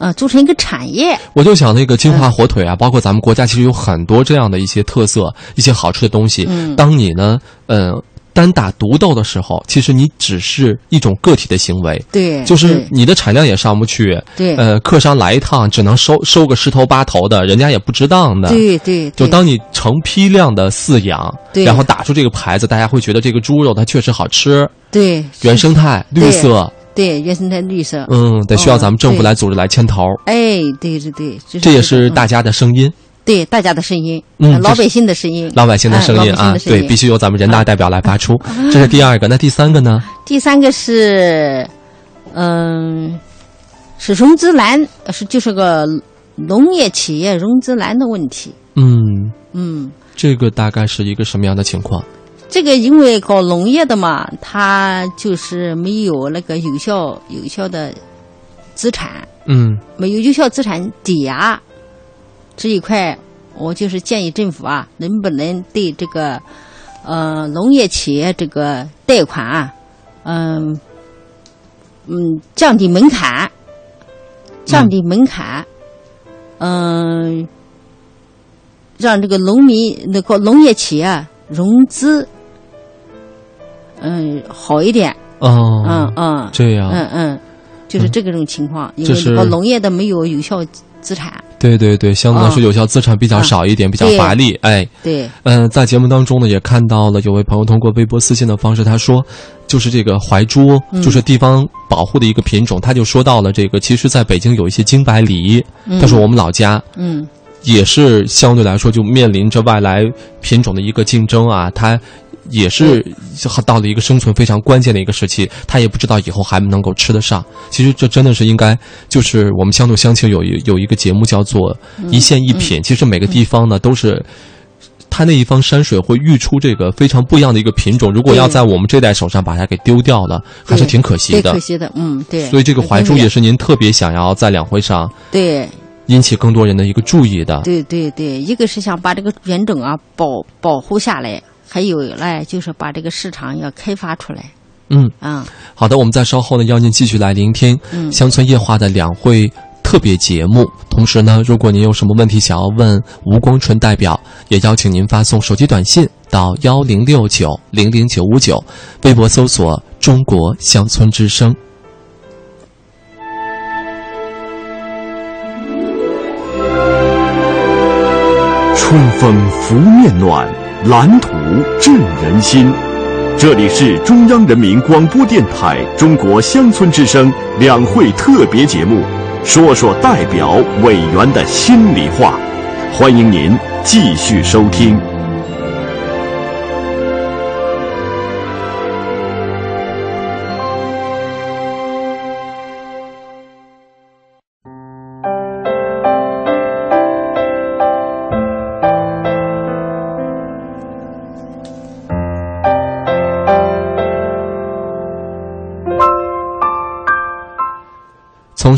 嗯，做成一个产业，我就想那个金嗯华火腿啊，包括咱们国家其实有很多这样的一些特色、一些好吃的东西。嗯当你呢，呃，单打独斗的时候，其实你只是一种个体的行为，对，就是你的产量也上不去。对呃，客商来一趟只能收收个十头八头的，人家也不值当的。对对，对就当你成批量的饲养，然后打出这个牌子，大家会觉得这个猪肉它确实好吃，对原生态、绿对色，对原生态绿色，嗯，得需要哦咱们政府来组织来牵头，哎，对对对，这这也是大家的声音。对大家的声音，嗯老百姓的声音，老百姓的声音啊，对，必须由咱们人大代表来发出。这是第二个，那第三个呢？第三个是，嗯，是融资难，是就是个农业企业融资难的问题。嗯，嗯，这个大概是一个什么样的情况？这个因为搞农业的嘛，他就是没有那个有效有效的资产，嗯。没有有效资产抵押这一块，我就是建议政府啊，能不能对这个呃农业企业这个贷款啊，嗯嗯降低门槛，降低门槛，嗯、让这个农民那个农业企业融资，嗯好一点，哦，嗯嗯。这样，嗯嗯，就是这个种情况，因为农业的没有有效资产，对对对，相对来说有效资产比较少一点，比较乏力。哎，对，嗯、在节目当中呢，也看到了有位朋友通过微博私信的方式，他说，就是这个怀猪，嗯。就是地方保护的一个品种，他就说到了这个，其实在北京有一些京白梨，嗯。他说我们老家嗯。也是相对来说就面临着外来品种的一个竞争啊，它也是到了一个生存非常关键的一个时期，他也不知道以后还能够吃得上。其实这真的是应该，就是我们乡土乡情有一有一个节目叫做一线一品，其实每个地方呢都是。它那一方山水会育出这个非常不一样的一个品种，如果要在我们这代手上把它给丢掉了，还是挺可惜对，的可。惜的，嗯，对。所以这个怀珠也是您特别想要在两会上对引起更多人的一个注意的。对对对，一个是想把这个原种啊保保护下来，还有呢就是把这个市场要开发出来。嗯，啊，好的，我们在稍后呢邀您继续来聆听嗯乡村夜话的两会特别节目。同时呢，如果您有什么问题想要问吴光纯代表，也邀请您发送手机短信到幺零六九零零九五九，微博搜索“中国乡村之声”。春风拂面暖，蓝图振人心。这里是中央人民广播电台中国乡村之声两会特别节目，说说代表委员的心里话。欢迎您继续收听。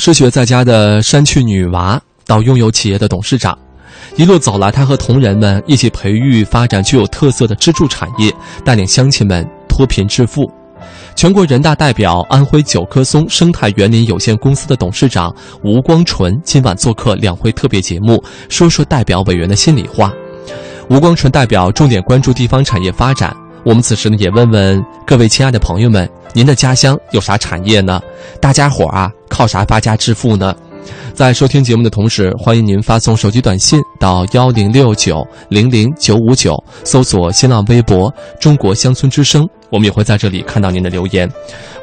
失学在家的山区女娃到拥有企业的董事长，一路走来，她和同仁们一起培育发展具有特色的支柱产业，带领乡亲们脱贫致富。全国人大代表、安徽九棵松生态园林有限公司的董事长吴光纯今晚做客两会特别节目，说说代表委员的心里话。吴光纯代表重点关注地方产业发展。我们此时呢，也问问各位亲爱的朋友们，您的家乡有啥产业呢？大家伙儿啊，靠啥发家致富呢？在收听节目的同时，欢迎您发送手机短信到幺零六九零零九五九，搜索新浪微博“中国乡村之声”，我们也会在这里看到您的留言。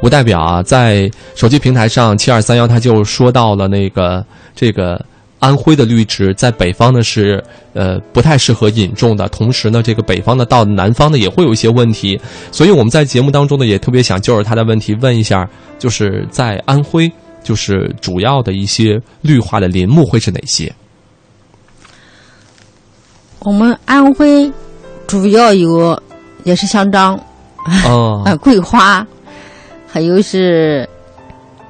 吴代表啊，在手机平台上七二三幺他就说到了那个这个。安徽的绿植在北方呢是呃不太适合引种的，同时呢，这个北方的到南方呢也会有一些问题，所以我们在节目当中呢也特别想就着他的问题问一下，就是在安徽，就是主要的一些绿化的林木会是哪些？我们安徽主要有也是香樟，哦。呃，桂花，还有是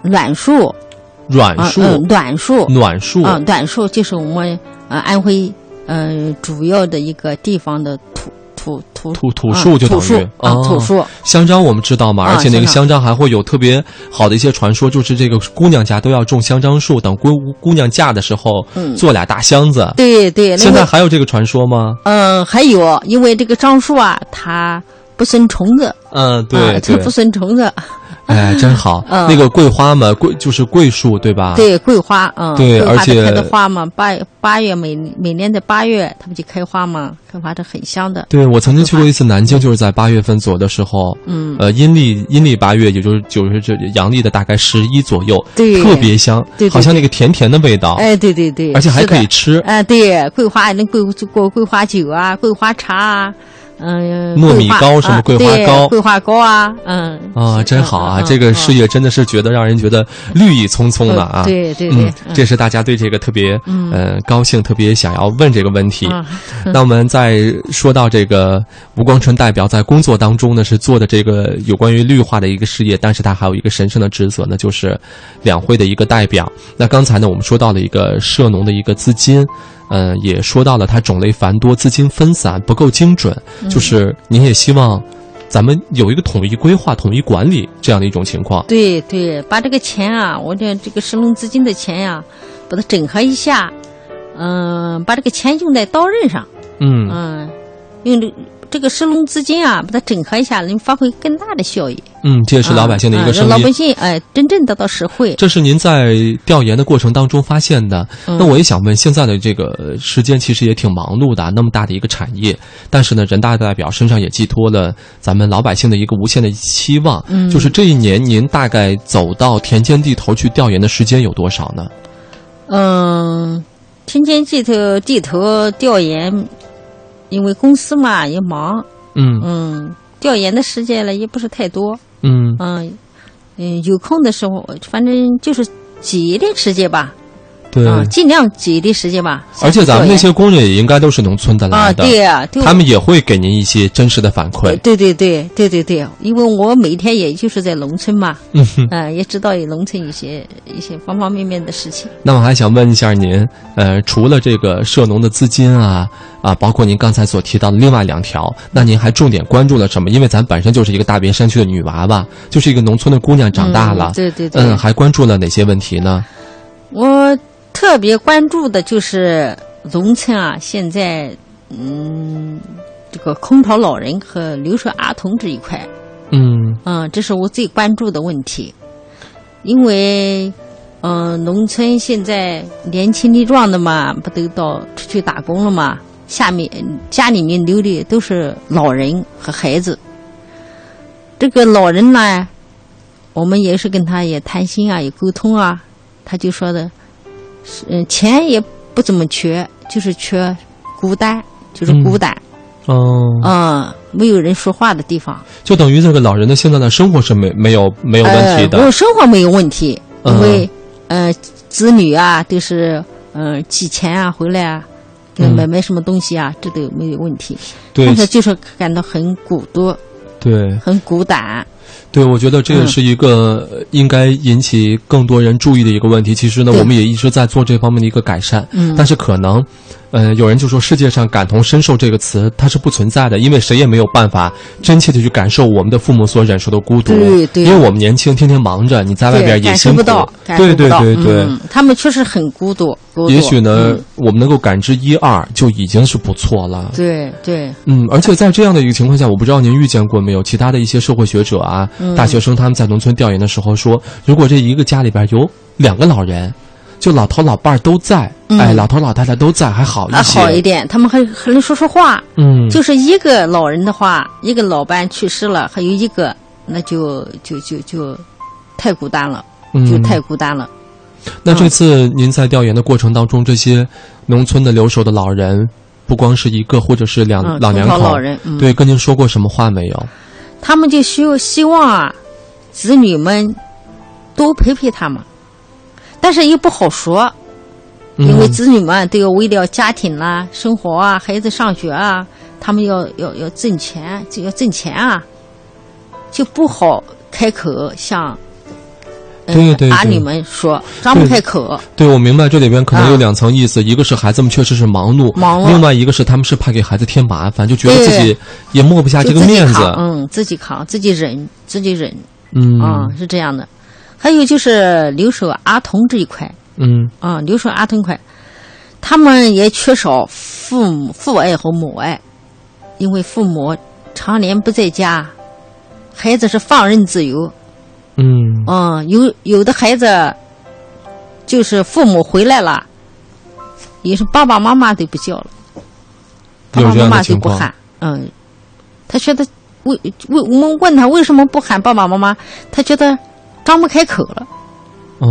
栾树，啊，软树、嗯，栾树，暖树，啊，暖树就是我们呃安徽呃主要的一个地方的土土土土土啊树就等于啊哦土树，香樟我们知道嘛，啊而且那个香香樟还会有特别好的一些传说，就是这个姑娘家都要种香樟树，等姑姑娘嫁的时候嗯。做俩大箱子。对对，现在还有这个传说吗？嗯还有，因为这个樟树啊，它不生虫子，嗯，啊对。对它不，生虫子，哎，真好。嗯。那个桂花嘛，桂就是桂树，对吧？。对，桂花，嗯，对而且花它开的花嘛，八八月每每年的八月，它不就开花嘛，开花的很香的。对，我曾经去过一次南京，就是在八月份左右的时候，嗯，呃，阴历阴历八月，也就是就是这阳历的大概十一左右，对。特别香，对对好像那个甜甜的味道，哎，对对对，而且还可以吃。哎，对，桂花那桂桂桂花酒啊，桂花茶啊，嗯，糯米糕什么桂花糕桂花糕啊，嗯，啊，真好啊！嗯这个事业业真的是觉得让人觉得绿意葱葱的啊。对对对嗯，，这是大家对这个特别嗯呃高兴，特别想要问这个问题。啊 那我们在说到这个吴光春代表在工作当中呢，是做的这个有关于绿化的一个事业，但是他还有一个神圣的职责呢，就是两会的一个代表。那刚才呢，我们说到了一个涉农的一个资金。呃，也说到了它种类繁多，资金分散，不够精准。就是您也希望咱们有一个统一规划、统一管理这样的一种情况。对对，把这个钱啊，我这这个神龙资金的钱呀、把它整合一下，嗯、把这个钱用在刀刃上，嗯嗯，用这这个神农资金啊，把它整合一下，能发挥更大的效益。嗯，这也是老百姓的一个啊声音。让老百姓哎真正得到实惠。这是您在调研的过程当中发现的。嗯那我也想问，现在的这个时间其实也挺忙碌的啊，那么大的一个产业，但是呢，人大代表身上也寄托了咱们老百姓的一个无限的期望。嗯就是这一年，您大概走到田间地头去调研的时间有多少呢？嗯，田间地头地头调研，因为公司嘛也忙，嗯。嗯，调研的时间呢也不是太多，嗯。嗯嗯，有空的时候，反正就是挤一点时间吧，对，啊，尽量挤的时间吧。而且咱们那些工人也应该都是农村的来的啊，对呀、对他们也会给您一些真实的反馈。对对对对对对，因为我每天也就是在农村嘛，嗯哼。嗯、也知道有农村一些一些方方面面的事情。那我还想问一下您，呃，除了这个涉农的资金啊啊，包括您刚才所提到的另外两条，那您还重点关注了什么？因为咱本身就是一个大别山区的女娃娃，就是一个农村的姑娘长大了嗯，对对对，嗯，还关注了哪些问题呢？我特别关注的就是农村啊，现在嗯，这个空巢老人和留守儿童这一块，嗯嗯，这是我最关注的问题，因为嗯、呃农村现在年轻力壮的嘛，不都到出去打工了嘛？下面家里面留的都是老人和孩子。这个老人呢，我们也是跟他也谈心啊，也沟通啊，他就说的，是嗯，钱也不怎么缺，就是缺孤单，就是孤单，哦，嗯，没有人说话的地方。就等于这个老人的现在的生活是没没有没有问题呃，的，我生活没有问题，嗯因为呃子女啊都是嗯、呃寄钱啊回来啊，买买什么东西啊，这都没有问题。对。但是就是感到很孤独，对。很孤单。对，我觉得这也嗯是一个呃应该引起更多人注意的一个问题。其实呢，我们也一直在做这方面的一个改善，嗯但是可能。呃，有人就说世界上感同身受这个词它是不存在的，因为谁也没有办法真切的去感受我们的父母所忍受的孤独。对对因为我们年轻，天天忙着，你在外边也辛苦。受不到，对对。对对。嗯，他们确实很孤独，孤独。也许呢，嗯我们能够感知一二就已经是不错了。对对，嗯，而且在这样的一个情况下，我不知道您遇见过没有其他的一些社会学者啊、嗯大学生，他们在农村调研的时候说，如果这一个家里边有两个老人，就老头老伴儿都在，嗯哎，老头老太太都在，还好一还些。好一点，他们还还能说说话。嗯，就是一个老人的话，一个老伴去世了，还有一个，那就就就就太孤单了，就嗯太孤单了。那这次您在调研的过程当中，这些农村的留守的老人，不光是一个或者是两、嗯，老两口，从老老人，嗯，对，跟您说过什么话没有？他们就希希望啊，子女们多陪陪他们，但是又不好说，因为嗯子女们都要为了家庭啦、生活啊、孩子上学啊，他们要要要挣钱，就要挣钱啊，就不好开口向。嗯对对对。儿女们说，张不开口，对，我明白这里边可能有啊。两层意思，一个是孩子们确实是忙碌，忙碌另外一个是他们是怕给孩子添麻烦，就觉得自己也抹不下这个面子。嗯，自己扛，自己忍，自己忍，嗯。啊、是这样的。还有就是留守儿童这一块，嗯。啊，留守儿童块，他们也缺少父母父爱和母爱，因为父母常年不在家，孩子是放任自由。嗯嗯，有有的孩子就是父母回来了，也是爸爸妈妈都不叫了，爸爸妈妈都不喊。嗯，他觉得为为我们问他为什么不喊爸爸妈妈，他觉得张不开口了，哦，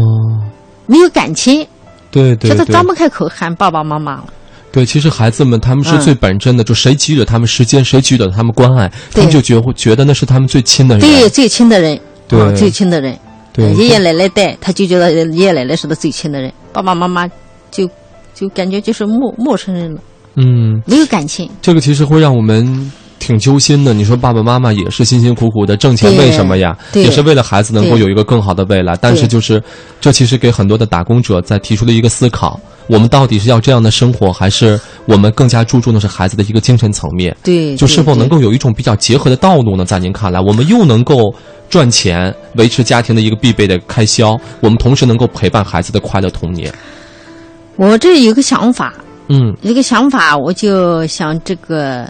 没有感情，对对对觉得张不开口喊爸爸妈妈了。对，其实孩子们他们是嗯最本真的，就谁给予了他们时间，谁给予了他们关爱，他们就觉觉得那是他们最亲的人。对最亲的人，对嗯最亲的人，对爷爷奶奶带，他就觉得爷爷奶奶是他最亲的人，爸爸妈妈就就感觉就是陌陌生人了，嗯，没有感情。这个其实会让我们挺揪心的。你说爸爸妈妈也是辛辛苦苦的挣钱，为什么呀？也是为了孩子能够有一个更好的未来。但是就是，这其实给很多的打工者在提出了一个思考：我们到底是要这样的生活，还是我们更加注重的是孩子的一个精神层面？对，就是否能够有一种比较结合的道路呢？在您看来，我们又能够赚钱，维持家庭的一个必备的开销，我们同时能够陪伴孩子的快乐童年。我这有个想法，嗯一个想法，我就想这个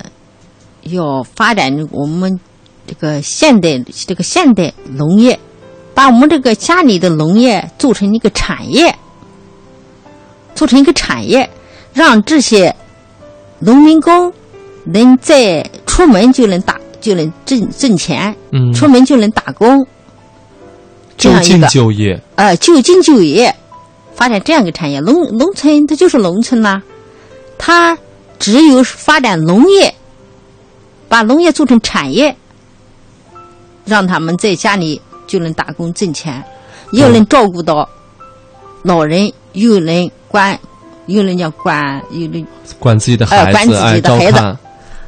要发展我们这个现代这个现代农业，把我们这个家里的农业做成一个产业，做成一个产业，让这些农民工能在出门就能打就能挣挣钱，嗯，出门就能打工，这就近样一个就业。呃，就近就业，发展这样一个产业。农农村它就是农村呐、它只有发展农业，把农业做成产业，让他们在家里就能打工挣钱，又能照顾到老人，又能管，又能叫管，又能管自己的孩呃管子，自己的孩子。看，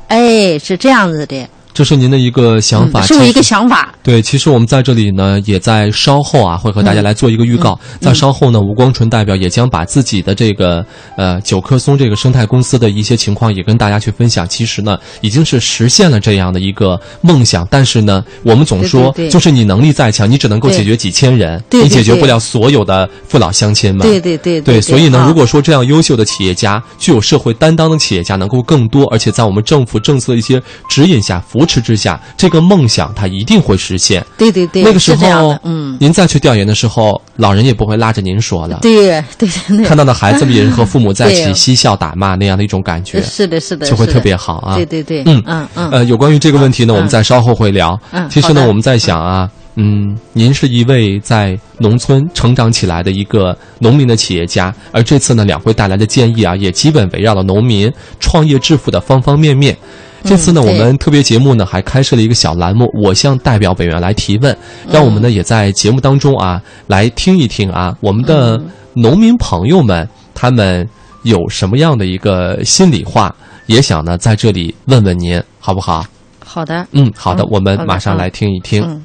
哎是这样子的，这是您的一个想法。嗯是我一个想法。对，其实我们在这里呢，也在稍后啊，会和大家来做一个预告。嗯在稍后呢，吴光纯代表也将把自己的这个呃九棵松这个生态公司的一些情况也跟大家去分享。其实呢，已经是实现了这样的一个梦想，但是呢，我们总说，就是你能力再强，你只能够解决几千人，对对你解决不了所有的父老乡亲们。对对对对，所以呢，啊如果说这样优秀的企业家、具有社会担当的企业家能够更多，而且在我们政府政策的一些指引下、扶持之下，这个梦想它一定会实现。对对对，那个时候嗯，您再去调研的时候，老人也不会拉着您说了。对对对，看到的孩子们也是和父母在一起 嬉笑打骂那样的一种感觉，是的，是的，就会特别好啊。对对对，嗯嗯嗯，呃，有关于这个问题呢，嗯我们再稍后会聊。嗯其实呢，我们在想啊，嗯，您是一位在农村成长起来的一个农民的企业家，而这次呢，两会带来的建议啊，也基本围绕了农民创业致富的方方面面。这次呢，我们特别节目呢还开设了一个小栏目，我向代表委员来提问，让我们呢也在节目当中啊来听一听啊，我们的嗯。农民朋友们他们有什么样的一个心里话，也想呢在这里问问您，好不好？好的，嗯，好的，嗯我们马上来听一听。嗯。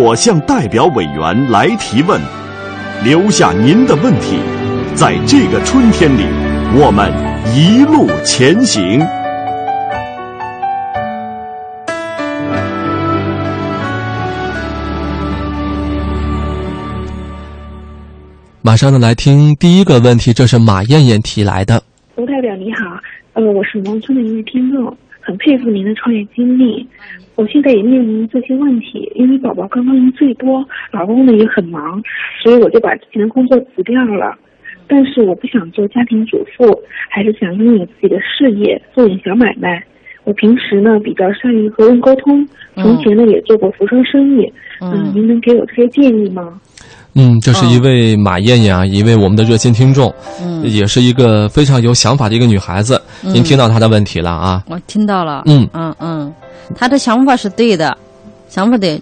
我向代表委员来提问，留下您的问题，在这个春天里，我们一路前行。马上呢来听第一个问题，这是马艳艳提来的。吴代表你好，呃，我是农村的一位听众，很佩服您的创业经历。我现在也面临这些问题，因为宝宝刚刚一岁多，老公呢也很忙，所以我就把之前的工作辞掉了。但是我不想做家庭主妇，还是想拥有自己的事业，做点小买卖。我平时呢比较善于和人沟通，从前呢也做过服装生意。嗯，嗯您能给我这些建议吗？嗯，这是一位马艳艳啊，一位我们的热心听众，嗯，也是一个非常有想法的一个女孩子。您听到她的问题了啊？我听到了，嗯嗯嗯，她的想法是对的，想法对，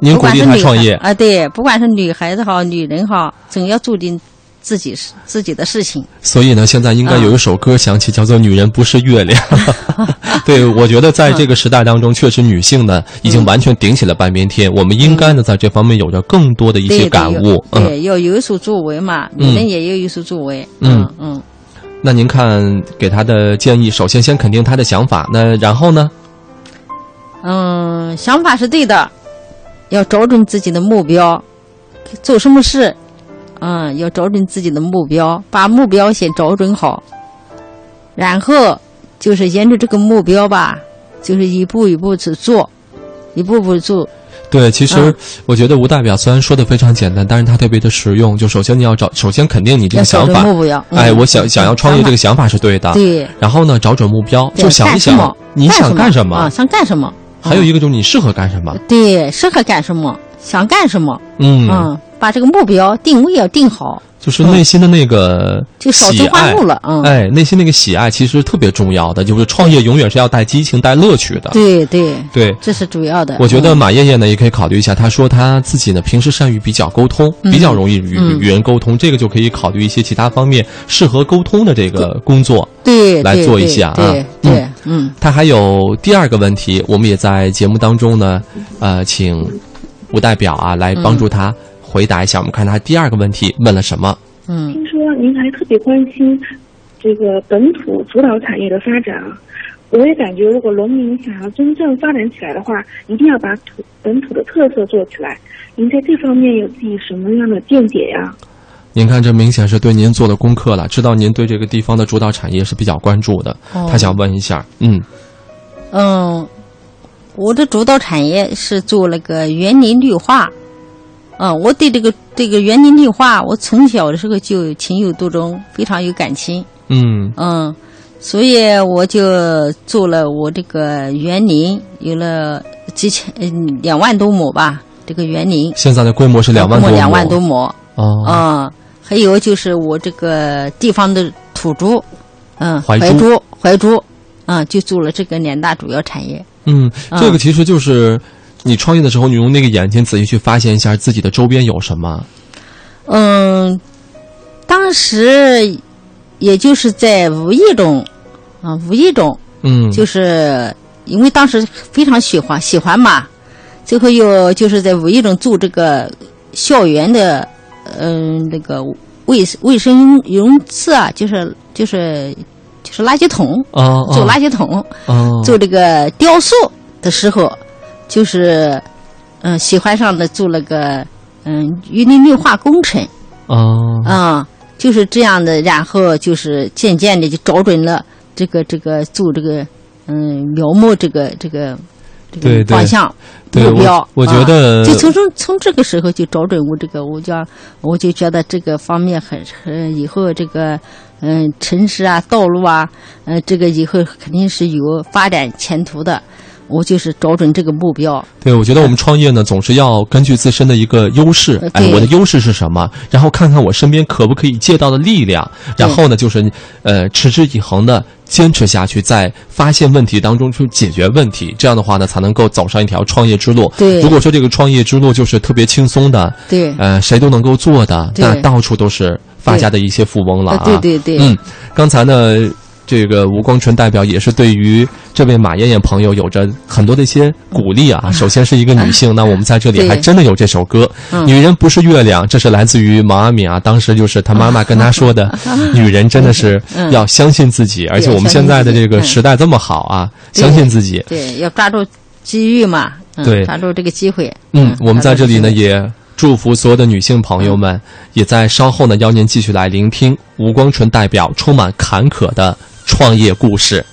您鼓励她创业，啊，对，不管是女孩子好，女人好，总要做点自己是自己的事情。所以呢，现在应该有一首歌响起，叫做《女人不是月亮》。对，我觉得在这个时代当中，确实女性呢已经完全顶起了半边天。我们应该呢在这方面有着更多的一些感悟。嗯，对，要有所作为嘛，嗯女人也要有所作为。嗯嗯嗯，那您看给他的建议，首先先肯定他的想法，那然后呢？嗯，想法是对的，要找准自己的目标，做什么事，嗯，要找准自己的目标，把目标先找准好，然后就是沿着这个目标吧，就是一步一步去做，一步步做。对，其实嗯我觉得吴代表虽然说的非常简单，但是他特别的实用。就首先你要找，首先肯定你这个想法，哎，我想想要创业这个想想法是对的。对，然后呢，找准目标，就想一想你想干什么啊？，想干什么？还有一个就是你适合干什么。对，适合干什么，想干什么，嗯，嗯，把这个目标定位要定好，就是内心的那个就少喜嗯，哎，内心那个喜爱其实特别重要的，就是创业永远是要带激情、带乐趣的。对对，对，这是主要的。我觉得嗯。马艳艳呢也可以考虑一下。她说她自己呢平时善于比较沟通，嗯。比较容易与嗯。与人沟通，这个就可以考虑一些其他方面适合沟通的这个工作。对来做一下啊。对对，嗯。他还有第二个问题，我们也在节目当中呢，呃，请吴代表啊来帮助他回答一下。我们看他第二个问题问了什么？嗯听说您还特别关心这个本土主导产业的发展啊，我也感觉如果农民想要真正发展起来的话，一定要把土本土的特色做起来。您在这方面有自己什么样的见解呀？您看，这明显是对您做的功课了，知道您对这个地方的主导产业是比较关注的。哦他想问一下，嗯嗯，我的主导产业是做那个园林绿化。嗯，我对这个这个园林绿化，我从小的时候就情有独钟，非常有感情。嗯嗯，所以我就做了我这个园林，有了几千嗯两万多亩吧，这个园林现在的规模是两万多亩，两万多亩。哦，嗯，还有就是我这个地方的土猪，嗯，怀猪，怀猪，嗯，就做了这个两大主要产业。嗯，嗯这个其实就是你创业的时候，你用那个眼睛仔细去发现一下自己的周边有什么。嗯，当时也就是在无意中啊，无意中嗯，就是因为当时非常喜欢喜欢嘛，最后又就是在无意中做这个校园的嗯、那个卫卫生用次啊，就是就是就是垃圾桶，哦做垃圾桶。哦，做这个雕塑的时候，就是嗯、喜欢上的做了个嗯园林绿化工程哦啊、就是这样的，然后就是渐渐的就找准了这个这个做这个嗯苗木这个这个这对对个方向目标。我我觉得啊就从从从这个时候就找准我这个，我就我就觉得这个方面很很以后这个嗯城市啊道路啊，呃这个以后肯定是有发展前途的。我就是找准这个目标，对，我觉得我们创业呢，总是要根据自身的一个优势呃，哎，我的优势是什么？然后看看我身边可不可以借到的力量，然后呢，就是呃持之以恒的坚持下去，在发现问题当中去解决问题。这样的话呢，才能够走上一条创业之路。对如果说这个创业之路就是特别轻松的，对，呃，谁都能够做的，那到处都是发家的一些富翁了啊。呃对对对，嗯，刚才呢，这个吴光春代表也是对于这位马艳艳朋友有着很多的一些鼓励啊。首先是一个女性，那我们在这里还真的有这首歌，嗯。女人不是月亮》，这是来自于毛阿敏啊。当时就是她妈妈跟她说的，女人真的是嗯。要相信自己，而且我们现在的这个时代这么好啊，相信自己。对，要抓住机遇嘛，嗯、对。抓住这个机会。嗯，我们在这里呢也祝福所有的女性朋友们，也在稍后呢邀您继续来聆听吴光纯代表充满坎坷的创业故事。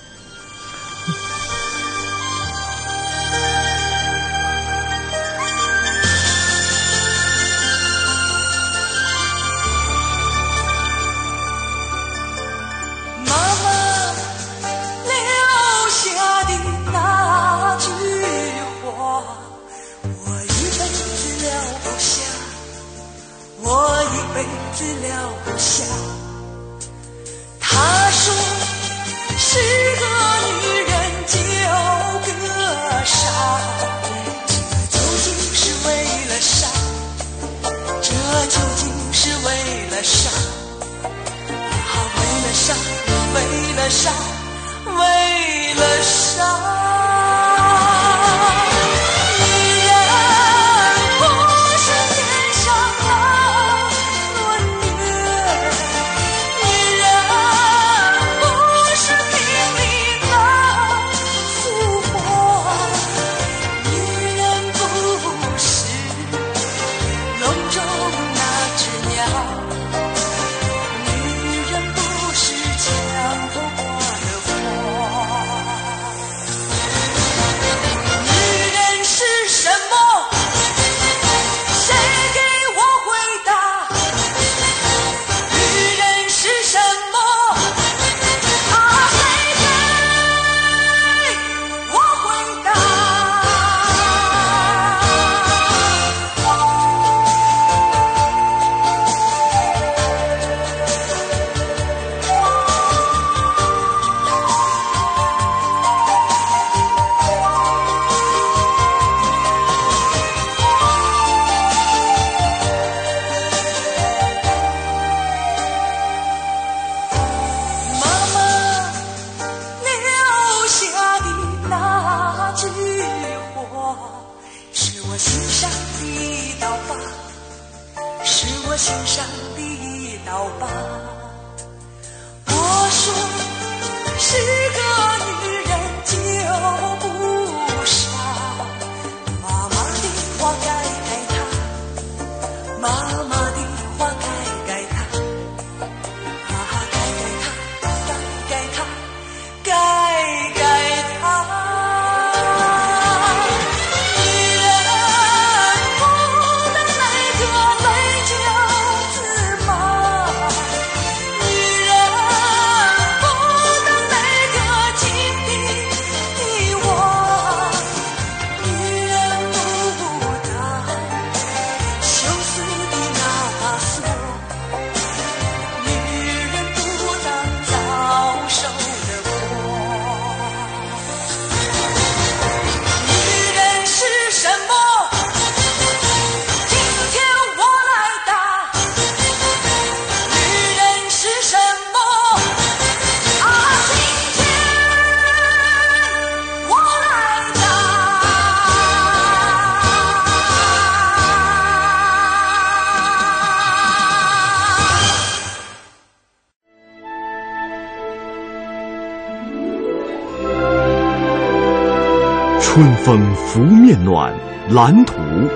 蓝图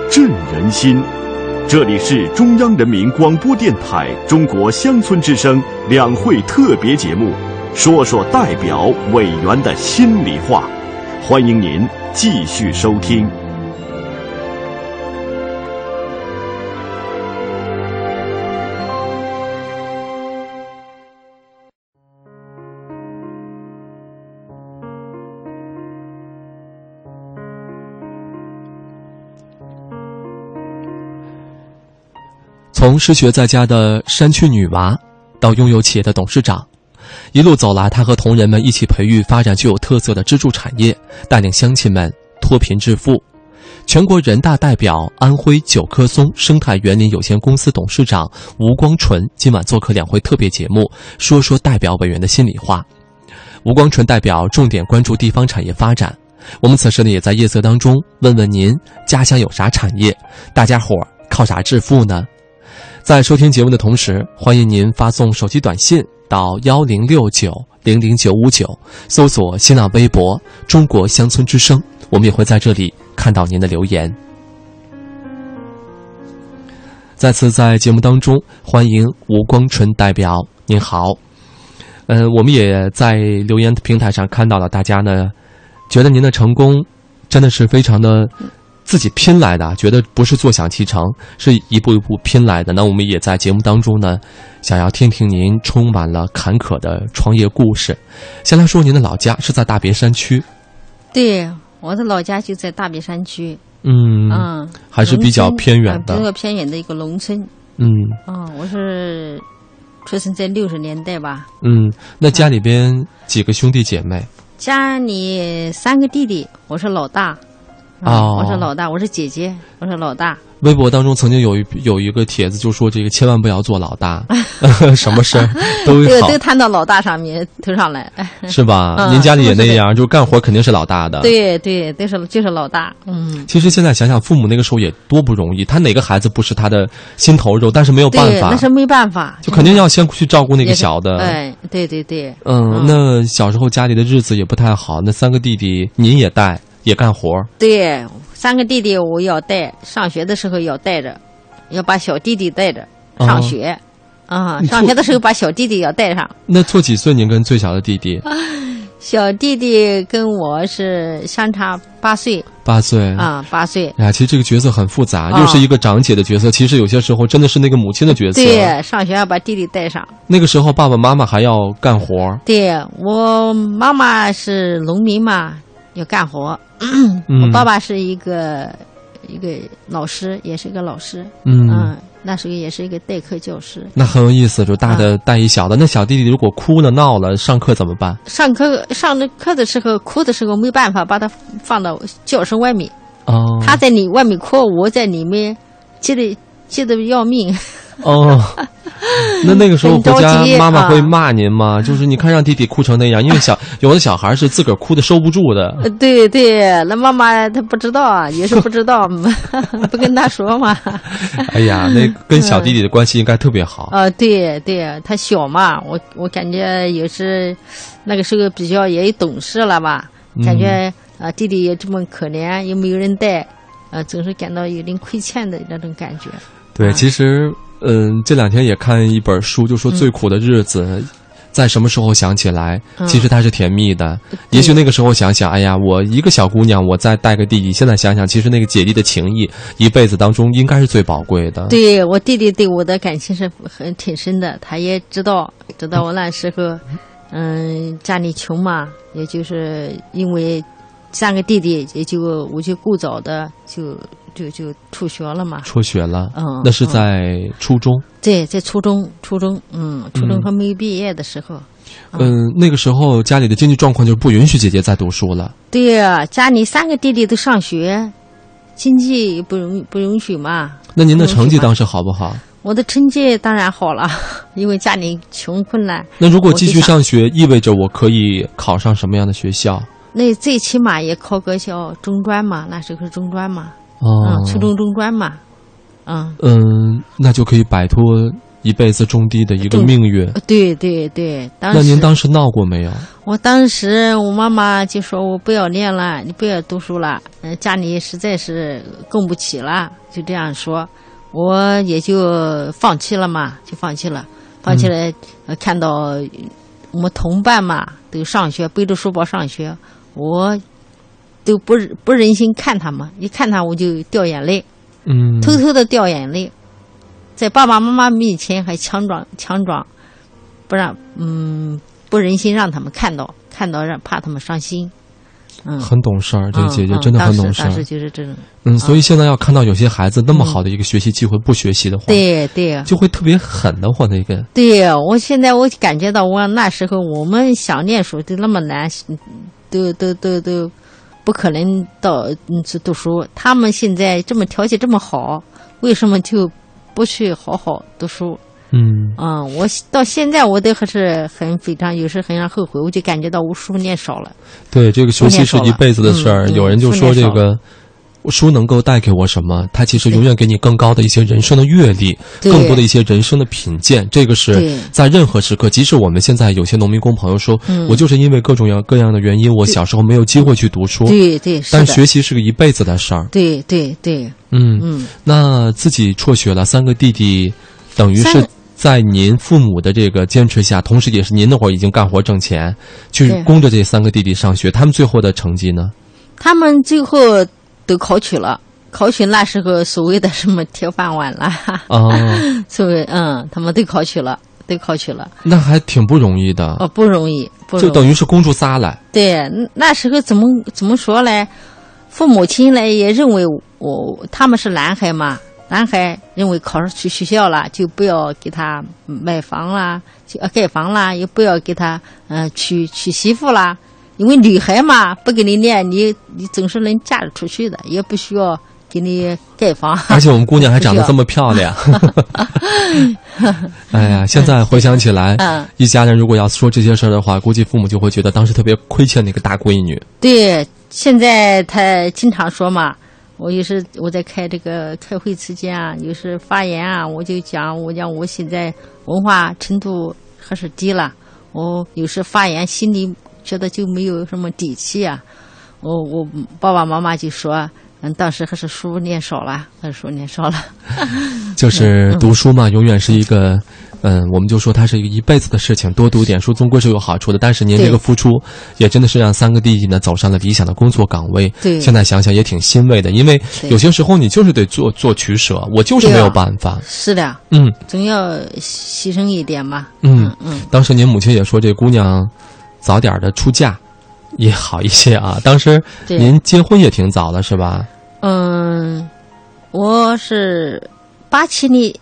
振人心。这里是中央人民广播电台中国乡村之声两会特别节目，说说代表委员的心里话。欢迎您继续收听。从失学在家的山区女娃，到拥有企业的董事长，一路走来，他和同仁们一起培育发展具有特色的支柱产业，带领乡亲们脱贫致富。全国人大代表、安徽九棵松生态园林有限公司董事长吴光纯今晚做客两会特别节目，说说代表委员的心里话。吴光纯代表重点关注地方产业发展，我们此时呢也在夜色当中问问您家乡有啥产业，大家伙靠啥致富呢？在收听节目的同时，欢迎您发送手机短信到幺零六九零零九五九，搜索新浪微博“中国乡村之声”，我们也会在这里看到您的留言。再次在节目当中欢迎吴光纯代表，您好。嗯、我们也在留言平台上看到了大家呢，觉得您的成功真的是非常的自己拼来的啊，觉得不是坐享其成，是一步一步拼来的。那我们也在节目当中呢，想要听听您充满了坎坷的创业故事。先来说您的老家是在大别山区，对，我的老家就在大别山区，嗯，嗯，还是比较偏远的呃比较偏远的一个农村。嗯嗯，我是出生在六十年代吧，嗯。那家里边几个兄弟姐妹？家里三个弟弟，我是老大。嗯哦我是老大，我是姐姐，我是老大。微博当中曾经有一有一个帖子就说这个千万不要做老大，什么事儿都好这个都摊到老大上面头上来。是吧？嗯您家里也那样，就是干活肯定是老大的。。对对，都是就是老大。嗯，其实现在想想，父母那个时候也多不容易，他哪个孩子不是他的心头肉？但是没有办，法那，是没办法，就肯定要先去照顾那个小的。哎，对对对，嗯，嗯那小时候家里的日子也不太好，那三个弟弟您也带也干活儿，对，三个弟弟我要带，上学的时候要带着，要把小弟弟带着上学。啊、你上学的时候把小弟弟要带上。那错几岁？您跟最小的弟弟 小弟弟跟我是相差八岁八岁。啊，八岁。哎呀，其实这个角色很复杂，啊又是一个长姐的角色，其实有些时候真的是那个母亲的角色。对，上学要把弟弟带上。那个时候爸爸妈妈还要干活儿，对我妈妈是农民嘛，要干活。嗯我爸爸是一个一个老师，也是一个老师。嗯嗯，那时候也是一个代课教师。那很有意思，就大的带一小的。那小弟弟如果哭了闹了，上课怎么办？上课上着课的时候，哭的时候没办法把他放到教室外面，哦，他在里外面哭，我在里面急得急得要命。哦，那那个时候回家妈妈会啊骂您吗？就是你看让弟弟哭成那样，因为小 有的小孩是自个儿哭的收不住的。呃对对，那妈妈她不知道啊，也是不知道，不跟他说嘛。哎呀，那跟小弟弟的关系应该特别好。啊，对对，他小嘛，我我感觉也是那个时候比较也懂事了吧，感觉啊、弟弟也这么可怜，又没有人带，呃，总是感到有点亏欠的那种感觉。对，啊其实，嗯，这两天也看一本书，就说最苦的日子。在什么时候想起来，嗯其实它是甜蜜的。也许那个时候想想，哎呀，我一个小姑娘，我再带个弟弟。现在想想，其实那个姐弟的情谊，一辈子当中应该是最宝贵的。对我弟弟对我的感情是很挺深的，他也知道，知道我那时候，嗯，家里穷嘛，也就是因为三个弟弟，也就我就过早的就就就辍学了嘛。辍学了，嗯那是在初中。对，在初中，初中，嗯，初中嗯还没有毕业的时候，嗯，那个时候家里的经济状况就不允许姐姐再读书了。对呀，家里三个弟弟都上学，经济也不容不允许嘛。那您的成绩当时好不好？我的成绩当然好了，因为家里穷困难，那如果继续上学，意味着我可以考上什么样的学校？那最起码也考个小中专嘛，那时候是中专嘛，哦嗯，初中中专嘛，嗯，嗯，那就可以摆脱一辈子种地的一个命运。对对对，当那您当时闹过没有？我当时我妈妈就说我不要念了，你不要读书了，呃，家里实在是供不起了，就这样说，我也就放弃了嘛，就放弃了，放弃了。呃，看到我们同伴嘛都上学，背着书包上学，我都不忍不忍心看他们，一看他我就掉眼泪，嗯，偷偷的掉眼泪，在爸爸妈妈面前还强装强装，不让嗯不忍心让他们看到，看到让怕他们伤心，嗯，很懂事儿，这个姐姐嗯真的很嗯懂事儿。嗯，所以现在要看到有些孩子那么好的一个学习机会，不学习的话，对对。就会特别狠的慌那个。对，我现在我感觉到我那时候我们想念书都那么难，都都都都不可能到嗯去读书，他们现在这么条件这么好，为什么就不去好好读书？嗯，嗯，我到现在我都还是很非常，有时很后悔，我就感觉到我书念少了。对，这个学习是一辈子的事儿。嗯嗯有人就说这个。书能够带给我什么？它其实永远给你更高的一些人生的阅历，更多的一些人生的品鉴。这个是在任何时刻，即使我们现在有些农民工朋友说，嗯我就是因为各种样各样的原因，我小时候没有机会去读书。对对，是，但学习是个一辈子的事儿。对对对，嗯，嗯，那自己辍学了，三个弟弟，等于是在您父母的这个坚持下，同时也是您那会儿已经干活挣钱，去供着这三个弟弟上学。他们最后的成绩呢？他们最后都考取了，考取那时候所谓的什么铁饭碗啦，哦，所谓嗯，他们都考取了，都考取了，那还挺不容易的，哦，不容易，不容易。就等于是公主仨了。对，那时候怎么怎么说嘞？父母亲呢也认为我他们是男孩嘛，男孩认为考上去学校了，就不要给他买房啦，就呃盖房啦，也不要给他嗯、呃娶娶媳妇啦，因为女孩嘛，不给你念，你你总是能嫁得出去的，也不需要给你盖房。而且我们姑娘还长得这么漂亮，哎呀！现在回想起来，嗯一家人如果要说这些事儿的话，估计父母就会觉得当时特别亏欠那个大闺女。对，现在他经常说嘛，我有时我在开这个开会期间啊，有时发言啊，我就讲，我讲我现在文化程度还是低了，我有时发言心里觉得就没有什么底气啊。我我爸爸妈妈就说，嗯，当时还是书念少了，还是书念少了。就是读书嘛，永远是一个，嗯，我们就说它是一个一辈子的事情，多读点书终归是有好处的。但是您这个付出，也真的是让三个弟弟呢走上了理想的工作岗位。对现在想想也挺欣慰的，因为有些时候你就是得做做取舍，我就是没有办法。是的，嗯总要牺牲一点嘛。嗯，嗯，当时您母亲也说，这姑娘早点的出嫁也好一些啊。当时您结婚也挺早的，是吧？嗯，我是八七年，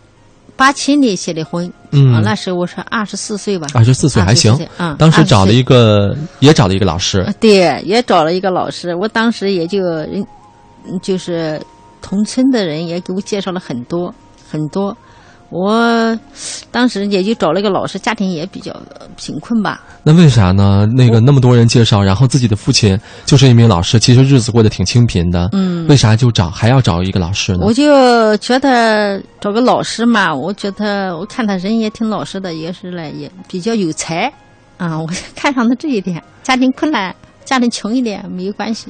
八七年结的婚。嗯啊，那时候我是二十四岁吧。二十四岁还行24岁。嗯，当时找了一个，也找了一个老师。对，也找了一个老师。我当时也就人，就是同村的人也给我介绍了很多很多。我当时也就找了一个老师，家庭也比较呃贫困吧。那为啥呢？那个那么多人介绍，然后自己的父亲就是一名老师，其实日子过得挺清贫的。嗯为啥就找还要找一个老师呢？我就觉得找个老师嘛，我觉得我看他人也挺老实的，也是嘞，也比较有才，啊，我看上他这一点。家庭困难，家庭穷一点没有关系，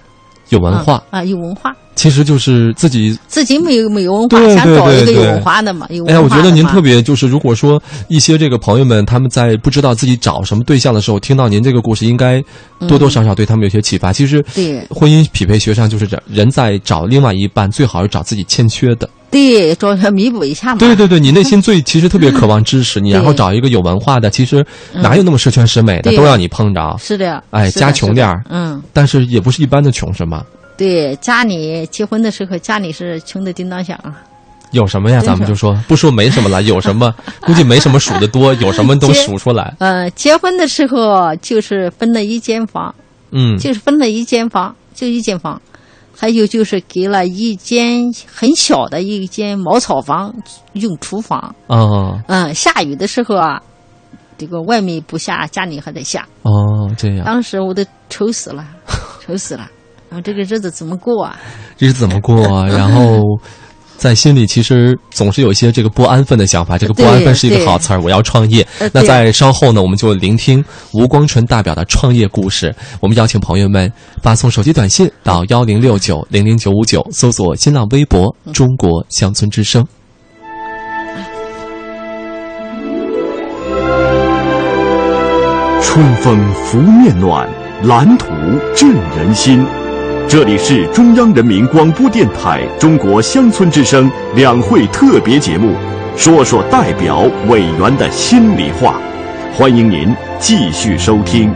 有文化，啊，有文化，其实就是自己。自己没有没有文化，对想找一个有文化的嘛，有哎呀，我觉得您特别就是，如果说一些这个朋友们他们在不知道自己找什么对象的时候，听到您这个故事，应该多多少少对他们有些启发。其实，对婚姻匹配学上就是这人在找另外一半，最好是找自己欠缺的。对，找他弥补一下嘛。对对对，你内心最其实特别渴望知识，你 然后找一个有文化的，其实哪有那么十全十美的，对都让你碰着。是的，哎，家穷点儿嗯，但是也不是一般的穷，是吗？对，家里结婚的时候，家里是穷的叮当响啊。有什么呀？咱们就说不说没什么了，有什么 估计没什么数的多，有什么都数出来。呃，结婚的时候就是分了一间房，嗯，就是分了一间房，就一间房，还有就是给了一间很小的一间茅草房用厨房。哦嗯，下雨的时候啊，这个外面不下，家里还得下。哦，这样当时我都愁死了，愁死了。然后这个日子怎么过啊？日子怎么过啊？然后在心里其实总是有一些这个不安分的想法。这个不安分是一个好词儿，我要创业。那在稍后呢，我们就聆听吴光纯代表的创业故事。我们邀请朋友们发送手机短信到幺零六九零零九五九，搜索新浪微博“中国乡村之声”。春风拂面暖，蓝图振人心。这里是中央人民广播电台中国乡村之声两会特别节目，说说代表委员的心里话。欢迎您继续收听。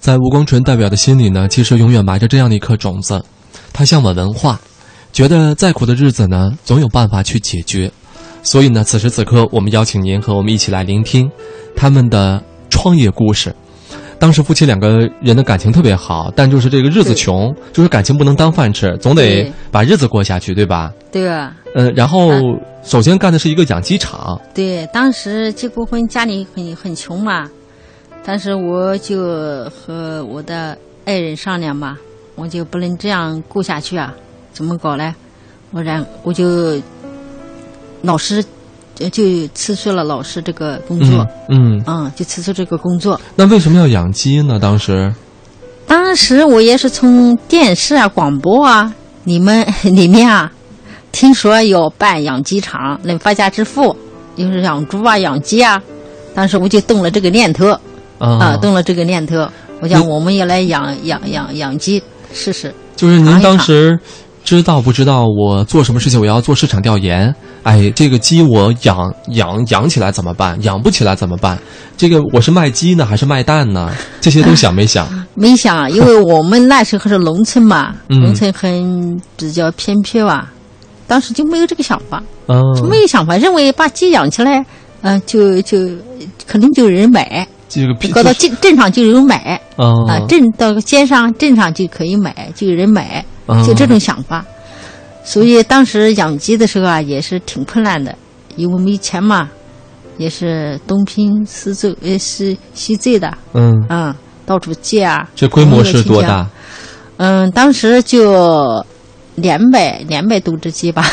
在吴光纯代表的心里呢，其实永远埋着这样的一颗种子，他向往文化，觉得再苦的日子呢，总有办法去解决。所以呢，此时此刻，我们邀请您和我们一起来聆听他们的创业故事。当时夫妻两个人的感情特别好，但就是这个日子穷，就是感情不能当饭吃，总得把日子过下去，对吧？对啊。嗯，然后首先干的是一个养鸡场。对，当时结过婚，家里很很穷嘛。但是我就和我的爱人商量嘛，我就不能这样过下去啊，怎么搞呢？我然我就老师就就辞去了老师这个工作，嗯嗯，就辞去这个工作。那为什么要养鸡呢？当时，当时我也是从电视啊、广播啊，你们 里面啊，听说有办养鸡场能发家致富，就是养猪啊、养鸡啊，当时我就动了这个念头。啊，动了这个念头，我想我们也来养养养养鸡试试。就是您当时知道不知道我做什么事情？我要做市场调研。哎，这个鸡我养养养起来怎么办？养不起来怎么办？这个我是卖鸡呢，还是卖蛋呢？这些都想没想？没想，因为我们那时候是农村嘛，农村很比较偏僻吧，当时就没有这个想法，嗯、就没有想法，认为把鸡养起来，嗯，就就肯定就有人买。这个搞到镇镇上就有买，啊，镇到街上镇上就可以买，就有人买，就这种想法。所以当时养鸡的时候啊，也是挺困难的，因为没钱嘛，也是东拼西凑，呃，西西凑的，嗯，啊，到处借啊。这规模是多大？嗯，当时就两百两百多只鸡吧。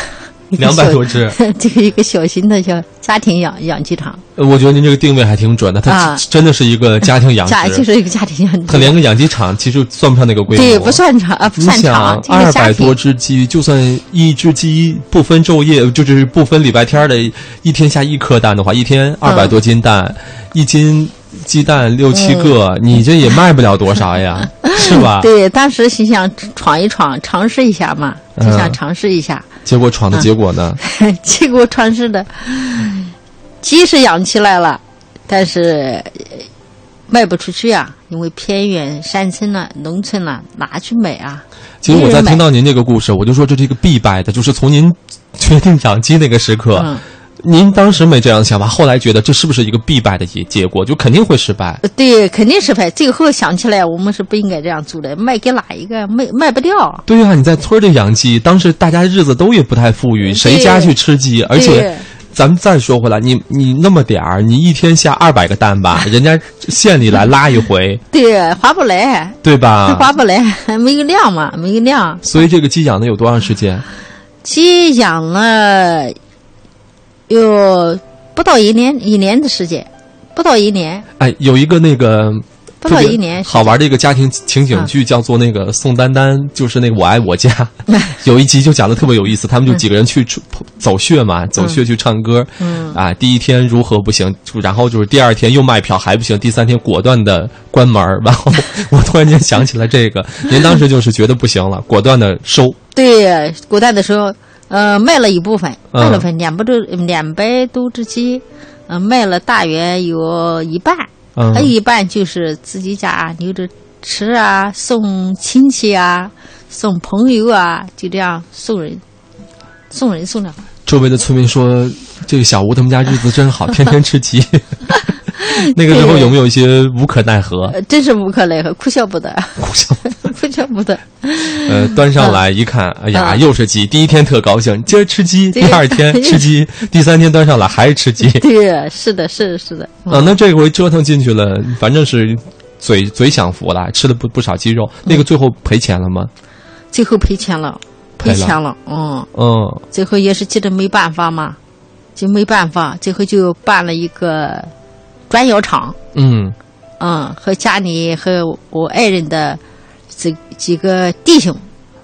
两百多只，这个一个小型的小家庭养养鸡场。我觉得您这个定位还挺准的，它真的是一个家庭养 殖，就是一个家庭养殖。它连个养鸡场其实算不上那个规模，对，不算长啊，不算长。二百多只鸡，就算一只鸡不分昼夜，就是不分礼拜天的，一天下一颗蛋的话，一天二百多斤蛋，一斤鸡蛋六七个，你这也卖不了多少呀，是吧？对，当时心想闯一闯，尝试一下嘛，就想尝试一下。结果闯的结果呢？结果闯是的，鸡是养起来了，但是卖不出去啊，因为偏远山村了、农村了，哪去买啊？其实我在听到您这个故事，我就说这是一个必败的，就是从您决定养鸡那个时刻。您当时没这样想吧，后来觉得这是不是一个必败的结结果？就肯定会失败。对，肯定失败。最后想起来，我们是不应该这样做的，卖给哪一个？卖卖不掉。对呀，你在村里养鸡，当时大家日子都也不太富裕，谁家去吃鸡？而且，咱们再说回来，你你那么点儿，你一天下二百个蛋吧，人家县里来拉一回，对，划不来，对吧？划不来，没个量嘛，没个量。所以这个鸡养了有多长时间？鸡养了。有不到一年，一年的时间，不到一年。哎，有一个那个不到一年好玩的一个家庭情景剧，叫做那个宋丹丹，就是那个我爱我家，有一集就讲的特别有意思。他们就几个人去走穴嘛，走穴去唱歌。嗯啊，第一天如何不行，然后就是第二天又卖票还不行，第三天果断的关门。然后我突然间想起来这个，您当时就是觉得不行了，果断的收。对，果断的收。呃，卖了一部分，卖了分两百多两百多只鸡，呃，卖了大约有一半，还有一半就是自己家留着吃啊，送亲戚啊，送朋友啊，就这样送人，送人送了。周围的村民说：“这个小吴他们家日子真好，天天吃鸡。” 那个时候有没有一些无可奈何？真是无可奈何，哭笑不得，哭笑，哭笑不得。呃，端上来一看，哎呀，嗯又是鸡。第一天特高兴，今儿吃鸡；第二天吃鸡，第三天端上来还是吃鸡。对，是的，是的，是的。啊，那这回折腾进去了，反正是嘴嘴享福了，吃了不不少鸡肉。那个最后赔钱了吗？最后赔钱了，赔钱了，嗯，嗯最后也是急得没办法嘛，就没办法，最后就办了一个转药厂，嗯嗯，和家里和我爱人的这几个弟兄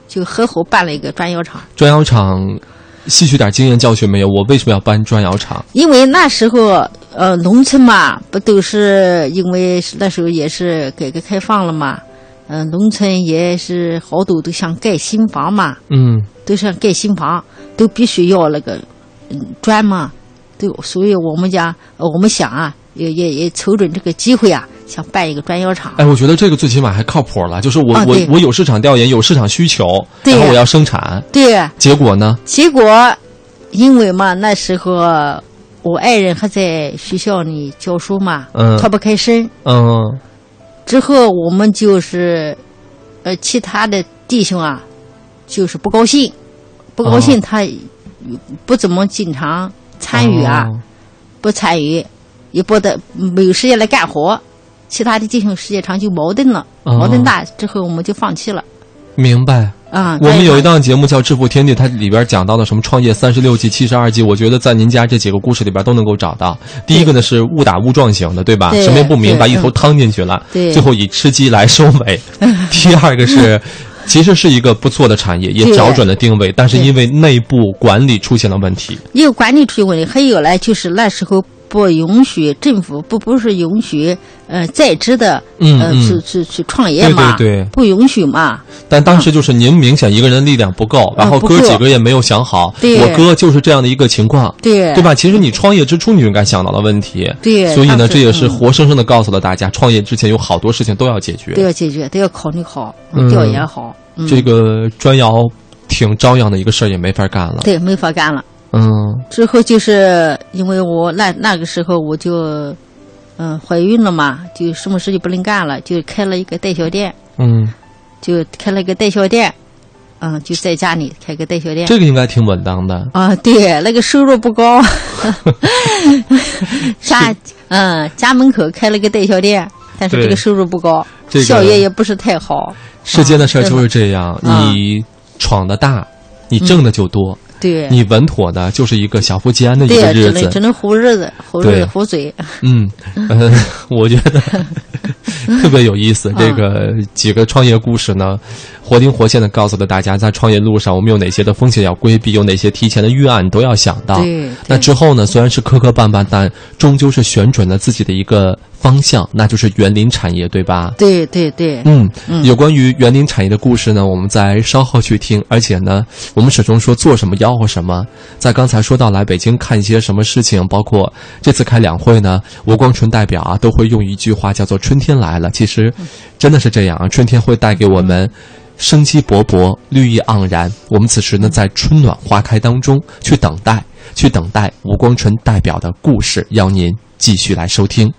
就合伙办了一个砖窑厂。砖窑厂吸取点经验教训没有？我为什么要搬砖窑厂？因为那时候，呃，农村嘛，不都是因为那时候也是改革开放了嘛，嗯、农村也是好多都想盖新房嘛，嗯都想盖新房，都必须要那个嗯砖嘛，都所以我们家呃我们想啊，也也也瞅准这个机会啊，想办一个砖窑厂。哎，我觉得这个最起码还靠谱了，就是我、我我有市场调研，有市场需求，然后我要生产，对，结果呢？结果因为嘛那时候我爱人还在学校里教书嘛，嗯脱不开身。嗯之后我们就是，呃，其他的弟兄啊，就是不高兴，不高兴，哦他不怎么经常参与啊，哦不参与，也不得没有时间来干活。其他的进行时间长就矛盾了，哦矛盾大之后我们就放弃了明白。啊。我们有一档档节目叫《致富天地》，它里边讲到的什么创业三十六计、七十二计，我觉得在您家这几个故事里边都能够找到。第一个呢是误打误撞型的，对吧？对什么也不明白，一头趟进去了，对最后以吃鸡来收尾。第二个是。其实是一个不错的产业，也找准了定位，但是因为内部管理出现了问题。也有管理出现问题，还有呢，就是那时候不允许政府不不是允许呃在职的呃去去去创业对嘛，对对不允许嘛。但当时就是您明显一个人力量不够，然后哥几个也没有想好，我哥就是这样的一个情况，对对吧？其实你创业之初你就应该想到的问题，对所以呢，这也是嗯活生生的告诉了大家，创业之前有好多事情都要解决。都要解决，都要考虑好，嗯调研好。嗯，这个砖窑挺张扬的一个事儿也没法干了。对没法干了。嗯。之后就是因为我那那个时候我就嗯怀孕了嘛，就什么事就不能干了，就开了一个代销店，嗯，就开了一个代销店，嗯，就在家里开个代销店。这个应该挺稳当的。啊，对，那个收入不高，家嗯家门口开了个代销店，但是这个收入不高，这个效益也不是太好。世间的事儿就是这样，啊你闯的大，你挣的就多；对，你稳妥的，就是一个小富即安的一，个日子只能只。能糊日子，糊日子，糊嘴。嗯，嗯，我觉得 特别有意思。这个几个创业故事呢，活灵活现的告诉了大家，在创业路上我们有哪些的风险要规避，有哪些提前的预案都要想到。那之后呢，虽然是磕磕绊绊，但终究是选准了自己的一个方向，那就是园林产业，对吧？对对对，嗯，嗯有关于园林产业的故事呢，我们在稍后去听。而且呢，我们始终说做什么吆喝什么。在刚才说到来北京看一些什么事情，包括这次开两会呢，吴光春代表啊都会用一句话叫做“春天来了”。其实，真的是这样啊，春天会带给我们生机勃勃、绿意盎然。我们此时呢，在春暖花开当中去等待，去等待吴光春代表的故事，邀您继续来收听。